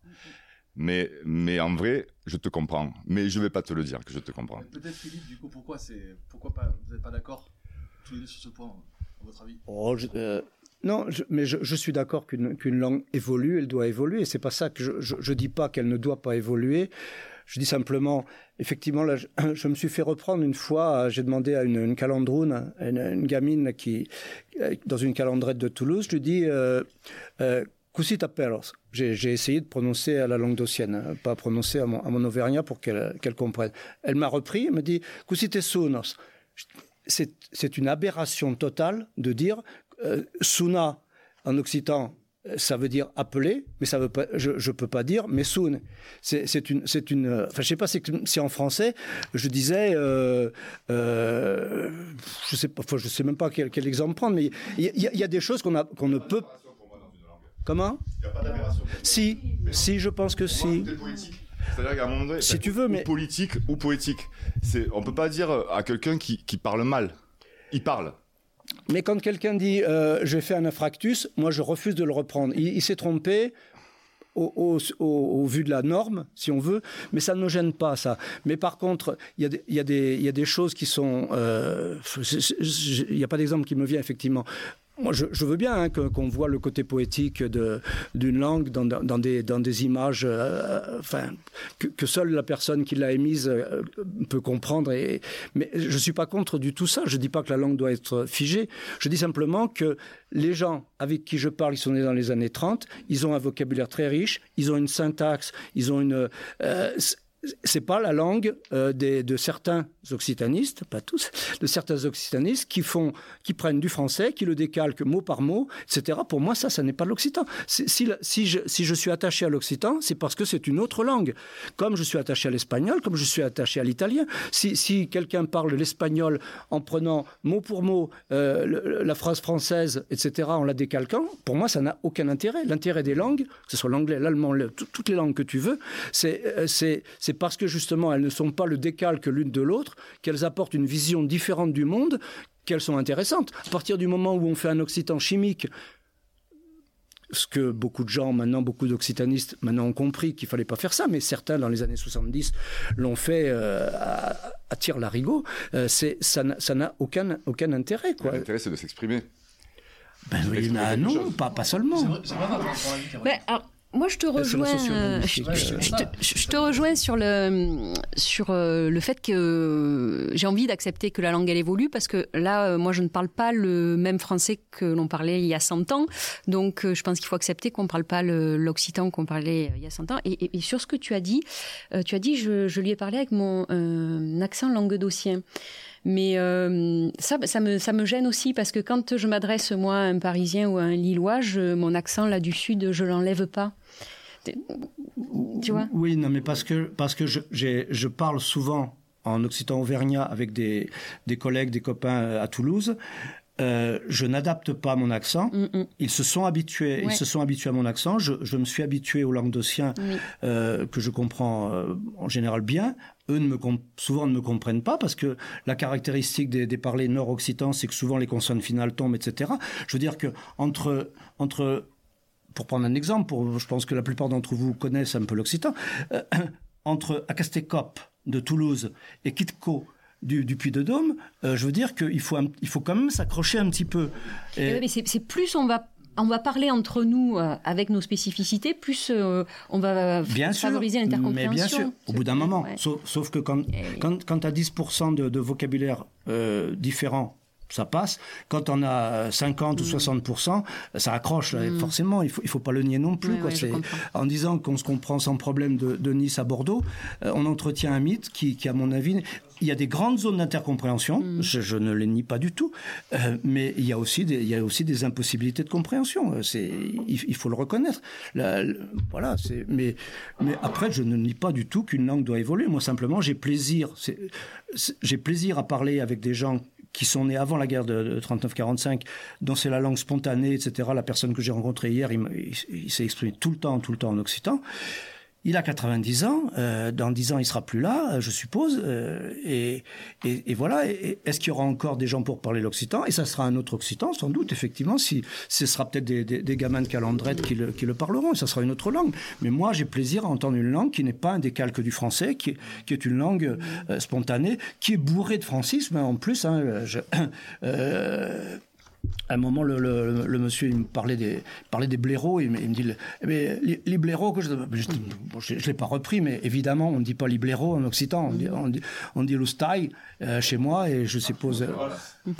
mais mais en vrai je te comprends, mais je vais pas te le dire que je te comprends. Peut-être Philippe, du coup, pourquoi c'est pourquoi pas vous n'êtes pas d'accord tous les deux sur ce point, à votre avis? Oh, je- euh, non, je- mais je, je suis d'accord qu'une qu'une langue évolue, elle doit évoluer. C'est pas ça que je, je, je dis pas qu'elle ne doit pas évoluer. Je dis simplement, effectivement, là, je, je me suis fait reprendre une fois. euh, J'ai demandé à une, une calandroune, une, une gamine qui, euh, dans une calandrette de Toulouse, je lui dis, euh, euh, Cusita perros. J'ai essayé de prononcer à la langue d'Ossienne, hein, pas prononcer à mon, à auvergnat pour qu'elle comprenne. Elle m'a repris, elle m'a dit. C'est une aberration totale de dire euh, suna en occitan. euh, Ça veut dire appeler, mais ça veut pas. Je je peux pas dire messoun. C'est c'est une euh, Enfin, je sais pas si, en français je disais. Euh, je sais pas. Je sais même pas quel, exemple prendre, mais il y, a- des choses qu'on ne peut. Comment Si, si, je pense que si. C'est-à-dire qu'à un moment donné, Si enfin, tu veux, ou mais- politique ou poétique, c'est on peut pas dire à quelqu'un qui, qui parle mal. il parle. Mais quand quelqu'un dit euh, j'ai fait un infractus, moi je refuse de le reprendre. Il, il s'est trompé. Au, au, au, au, vu de la norme, si on veut, mais ça ne me gêne pas, ça. Mais par contre, il y, y, a des choses qui sont... Euh, il n'y a pas d'exemple qui me vient, effectivement. Moi, je, veux bien hein, qu'on qu voit le côté poétique d'une langue dans, des, images euh, que, seule la personne qui l'a émise euh, peut comprendre. Mais je ne suis pas contre du tout ça. Je ne dis pas que la langue doit être figée. Je dis simplement que les gens avec qui je parle, ils sont nés dans les années 30, ils ont un vocabulaire très riche, ils ont une syntaxe, ils ont une... Euh, c'est pas la langue euh, de certains occitanistes, pas tous, de certains occitanistes qui font, qui prennent du français, qui le décalquent mot par mot, etc. Pour moi, ça, ça n'est pas l'occitan. Si, je, suis attaché à l'occitan, c'est parce que c'est une autre langue. Comme je suis attaché à l'espagnol, comme je suis attaché à l'italien. Si, quelqu'un parle l'espagnol en prenant mot pour mot euh, la phrase française, etc., en la décalquant, pour moi, ça n'a aucun intérêt. L'intérêt des langues, que ce soit l'anglais, l'allemand, le, toutes les langues que tu veux, c'est euh, parce que justement elles ne sont pas le décalque l'une de l'autre, qu'elles apportent une vision différente du monde, qu'elles sont intéressantes. À partir du moment où on fait un occitan chimique, ce que beaucoup de gens maintenant, beaucoup d'occitanistes maintenant ont compris qu'il fallait pas faire ça, mais certains dans les années 70 l'ont fait euh, à, à tir larigot, euh, ça n'a aucun, aucun intérêt. L'intérêt c'est de s'exprimer. Ben oui, non, pas, pas seulement. Mais, alors, moi, je te rejoins. Euh, je, je, je, te, je, te, rejoins sur le sur euh, le fait que j'ai envie d'accepter que la langue elle évolue parce que là, euh, moi, je ne parle pas le même français que l'on parlait il y a 100 ans. Donc, euh, je pense qu'il faut accepter qu'on ne parle pas l'occitan qu'on parlait il y a 100 ans. Et, et, et, sur ce que tu as dit, tu as dit, je, lui ai parlé avec mon accent languedocien. Mais euh, ça, me, ça me gêne aussi parce que quand je m'adresse moi à un Parisien ou à un Lillois, mon accent là du sud, je l'enlève pas. Tu vois? Oui, non, mais parce que parce que je, je parle souvent en occitan auvergnat avec des, des collègues, des copains à Toulouse. Euh, je n'adapte pas mon accent. Mm -mm. Ils se sont habitués, ouais. ils se sont habitués à mon accent. Je, je me suis habitué au languedocien oui. euh, que je comprends euh, en général bien. Eux ne me souvent ne me comprennent pas parce que la caractéristique des, des parlers nord-occitans, c'est que souvent les consonnes finales tombent, etc. Je veux dire que entre entre pour prendre un exemple, pour, je pense que la plupart d'entre vous connaissent un peu l'occitan, euh, entre Acastécope de Toulouse et Kitco du, du Puy de Dôme, euh, je veux dire qu'il faut, un, il faut quand même s'accrocher un petit peu. Et... Oui, mais c'est plus on va on va parler entre nous euh, avec nos spécificités, plus euh, on va bien favoriser l'intercompréhension. Mais bien sûr, au bout d'un moment. Ouais. Sauf, sauf, que quand, Et... quand, quand tu as 10% de, de vocabulaire euh, différent ça passe. Quand on a 50 mmh. ou 60% ça accroche. Là, mmh. Forcément, il faut, il faut pas le nier non plus. Quoi. En disant qu'on se comprend sans problème de, de Nice à Bordeaux, on entretient un mythe qui, qui, à mon avis, il y a des grandes zones d'intercompréhension. Mmh. Je, je, ne les nie pas du tout, euh, mais il y a aussi des, il y a aussi des impossibilités de compréhension. C'est, il, il, faut le reconnaître. Là, voilà. C'est, mais, mais après, je ne nie pas du tout qu'une langue doit évoluer. Moi, simplement, j'ai plaisir. j'ai plaisir à parler avec des gens qui sont nés avant la guerre de 39-45, dont c'est la langue spontanée, etc. La personne que j'ai rencontrée hier, il, il, il s'est exprimé tout le temps, tout le temps en occitan. Il a 90 ans, euh, dans 10 ans il sera plus là, je suppose, euh, et, voilà. Est-ce qu'il y aura encore des gens pour parler l'occitan? Et ça sera un autre occitan, sans doute, effectivement, si ce sera peut-être des, gamins de calandrette qui le, parleront, et ça sera une autre langue. Mais moi, j'ai plaisir à entendre une langue qui n'est pas un décalque du français, qui est, une langue euh, spontanée, qui est bourrée de francisme, en plus. Hein, euh, à un moment, le, le, le, monsieur il me parlait des, parlait des blaireaux. Il me, il me dit mais les, les blaireaux, que je ne l'ai pas repris, mais évidemment, on ne dit pas les blaireaux en occitan. On dit, on dit, on dit l'oustaille euh, chez moi, et je suppose. Euh,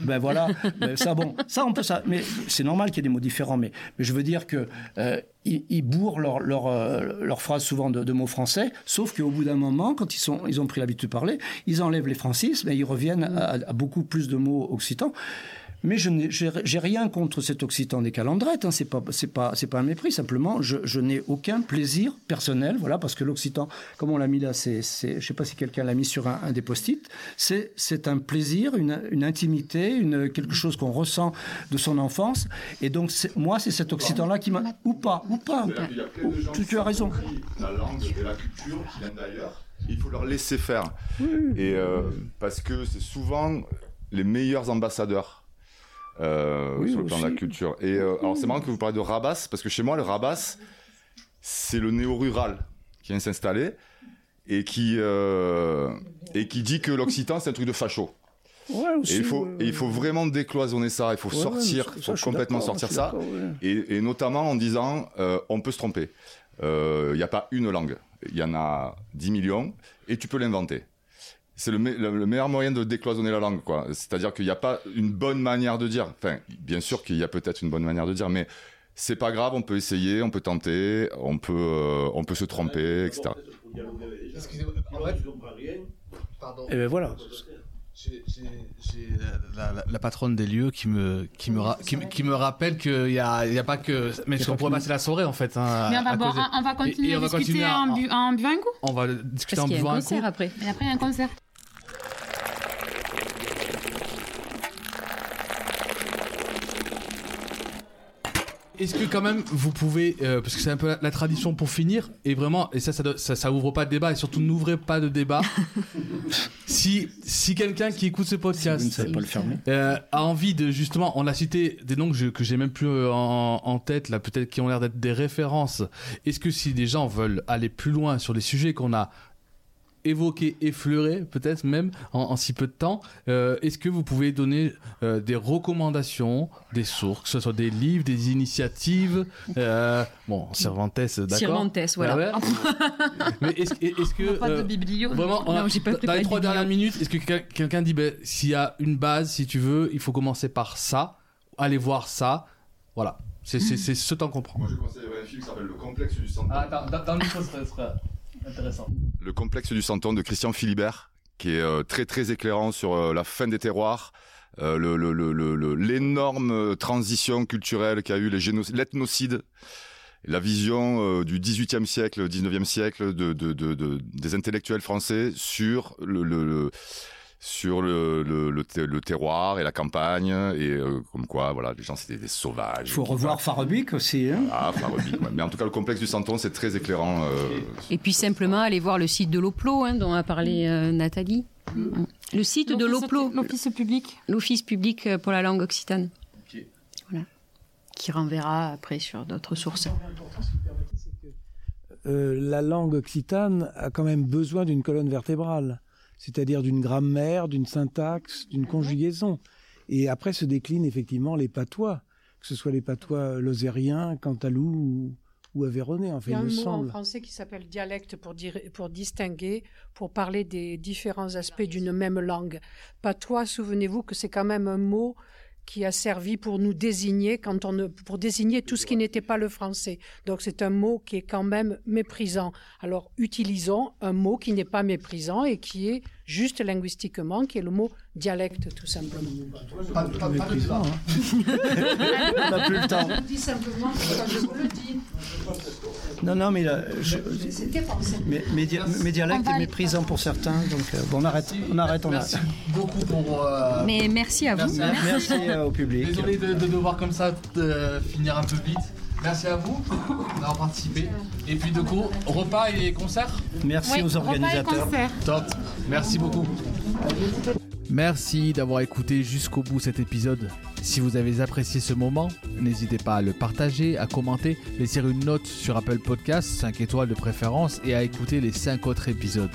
ben voilà, ben, ça, bon, ça, on peut ça. Mais c'est normal qu'il y ait des mots différents, mais, mais je veux dire que. Euh, ils, ils bourrent leur, leur, euh, leur phrase souvent de, de, mots français, sauf qu'au bout d'un moment, quand ils, sont, ils ont pris l'habitude de parler, ils enlèvent les francismes et ils reviennent à, à beaucoup plus de mots occitans. Mais je n'ai rien contre cet occitan des calandrettes. Hein, c'est pas un mépris. Simplement, je, je n'ai aucun plaisir personnel. Voilà, parce que l'occitan, comme on l'a mis là, c'est je sais pas si quelqu'un l'a mis sur un, un des post-it. C'est un plaisir, une, une intimité, une quelque chose qu'on ressent de son enfance. Et donc moi, c'est cet occitan là qui m'a ou pas ou pas. Tu, tu as raison. La langue et la culture qui viennent d'ailleurs. Il faut leur laisser faire. Oui. Et euh, parce que c'est souvent les meilleurs ambassadeurs euh, Oui, sur le plan de la culture. Et euh, alors c'est marrant que vous parlez de Rabas, parce que chez moi, le Rabas, c'est le néo-rural qui vient s'installer et qui, euh, et qui dit que l'Occitan, c'est un truc de facho. Ouais, aussi, et il faut, ouais, et il faut vraiment décloisonner ça, il faut Ouais, sortir, il faut complètement sortir ça, et, et notamment en disant, euh, on peut se tromper. Euh, Il n'y a pas une langue, il y en a 10 millions, et tu peux l'inventer. C'est le, me- le- le meilleur moyen de décloisonner la langue, quoi. C'est-à-dire qu'il n'y a pas une bonne manière de dire. Enfin, bien sûr qu'il y a peut-être une bonne manière de dire, mais c'est pas grave, on peut essayer, on peut tenter, on peut, euh, on peut se tromper, etc. Excusez-moi, en fait, pardon. Et ben voilà. J'ai la, la- la patronne des lieux qui me, qui me, ra- qui, me- qui me rappelle qu'il n'y a, il y a pas que. Mais on pourrait passer la soirée en fait. hein, Mais on va, à boire- causer. on va continuer et à on va discuter en, bu- en buvant un coup On va discuter Parce en buvant un un concert coup. après. Et après, il y a un concert. Est-ce que quand même vous pouvez, euh, parce que c'est un peu la, la tradition pour finir, et vraiment, et ça ça, doit- ça, ça ouvre pas de débat, et surtout n'ouvrez pas de débat. si si quelqu'un qui écoute ce podcast Vous ne savez pas le fermer. euh, a envie de justement, on a cité des noms que, je- que j'ai même plus euh, en, en tête là, peut-être qui ont l'air d'être des références. Est-ce que si des gens veulent aller plus loin sur les sujets qu'on a évoqués, effleurés, peut-être même en, en si peu de temps, euh, est-ce que vous pouvez donner euh, des recommandations, des sources, que ce soit des livres, des initiatives, euh, bon, Cervantes, d'accord. Cervantes, voilà. Ah ouais. Mais est-ce est-ce que Pas de biblio. vraiment on a- Non, j'ai pas- dans les trois biblio. dernières minutes, est-ce que quelqu'un dit ben, s'il y a une base, si tu veux, il faut commencer par ça, aller voir ça, voilà. C'est c'est- c'est ce temps qu'on prend. Moi, je conseille un film qui s'appelle Le complexe du centre. Ah, attends, dans, dans le micro, Le complexe du Santon de Christian Philibert, qui est euh, très très éclairant sur euh, la fin des terroirs, euh, l'énorme transition culturelle qu'a eu l'ethnocide, la vision du XVIIIe siècle, XIXe siècle de, de- de- de- des intellectuels français sur le- sur le, le- le ter- le terroir et la campagne et euh, comme quoi voilà les gens c'était des sauvages. Il faut revoir Farabic aussi. Hein Ah, Farabic, ouais. Mais en tout cas, le complexe du Santon, c'est très éclairant. euh, Et puis simplement aller voir le site de l'OPLO hein, dont a parlé euh, Nathalie. Le site de l'OPLO. L'office public. L'Office public pour la langue occitane. Voilà. Qui renverra après sur d'autres sources. Euh, la langue occitane a quand même besoin d'une colonne vertébrale, c'est-à-dire d'une grammaire, d'une syntaxe, d'une conjugaison. Et après se déclinent effectivement les patois, que ce soit les patois lozériens, cantalou ou, ou aveyronais, en fait, Il y a il un me mot en français qui s'appelle dialecte pour, dire, pour distinguer, pour parler des différents aspects d'une même langue. Patois, souvenez-vous que c'est quand même un mot qui a servi pour nous désigner quand on pour désigner tout ce qui n'était pas le français. Donc c'est un mot qui est quand même méprisant. Alors utilisons un mot qui n'est pas méprisant et qui est juste linguistiquement, qui est le mot dialecte tout simplement. Pas, pas, pas méprisant, hein. On n'a plus le temps. Je dis simplement que je vous le dis. Non, non, mais là, je- C'était pensé. mes, mes dia- mes dialectes On va- est méprisant pour certains, donc euh, bon, on arrête, on arrête, on Merci arrête. beaucoup pour. euh, Mais merci à vous. Merci, Merci, euh, au public. Désolé de, de devoir comme ça euh, finir un peu vite. Merci à vous d'avoir participé. Et puis de coup, repas et concert Merci aux organisateurs. Top. Merci beaucoup. Merci d'avoir écouté jusqu'au bout cet épisode. Si vous avez apprécié ce moment, n'hésitez pas à le partager, à commenter, laisser une note sur Apple Podcasts, 5 étoiles de préférence, et à écouter les 5 autres épisodes.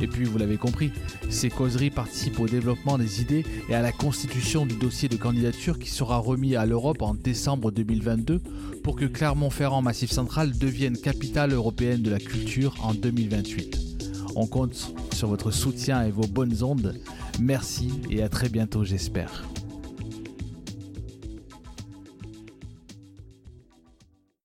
Et puis, vous l'avez compris, ces causeries participent au développement des idées et à la constitution du dossier de candidature qui sera remis à l'Europe en décembre 2022 pour que Clermont-Ferrand Massif Central devienne capitale européenne de la culture en 2028. On compte sur votre soutien et vos bonnes ondes. Merci et à très bientôt j'espère.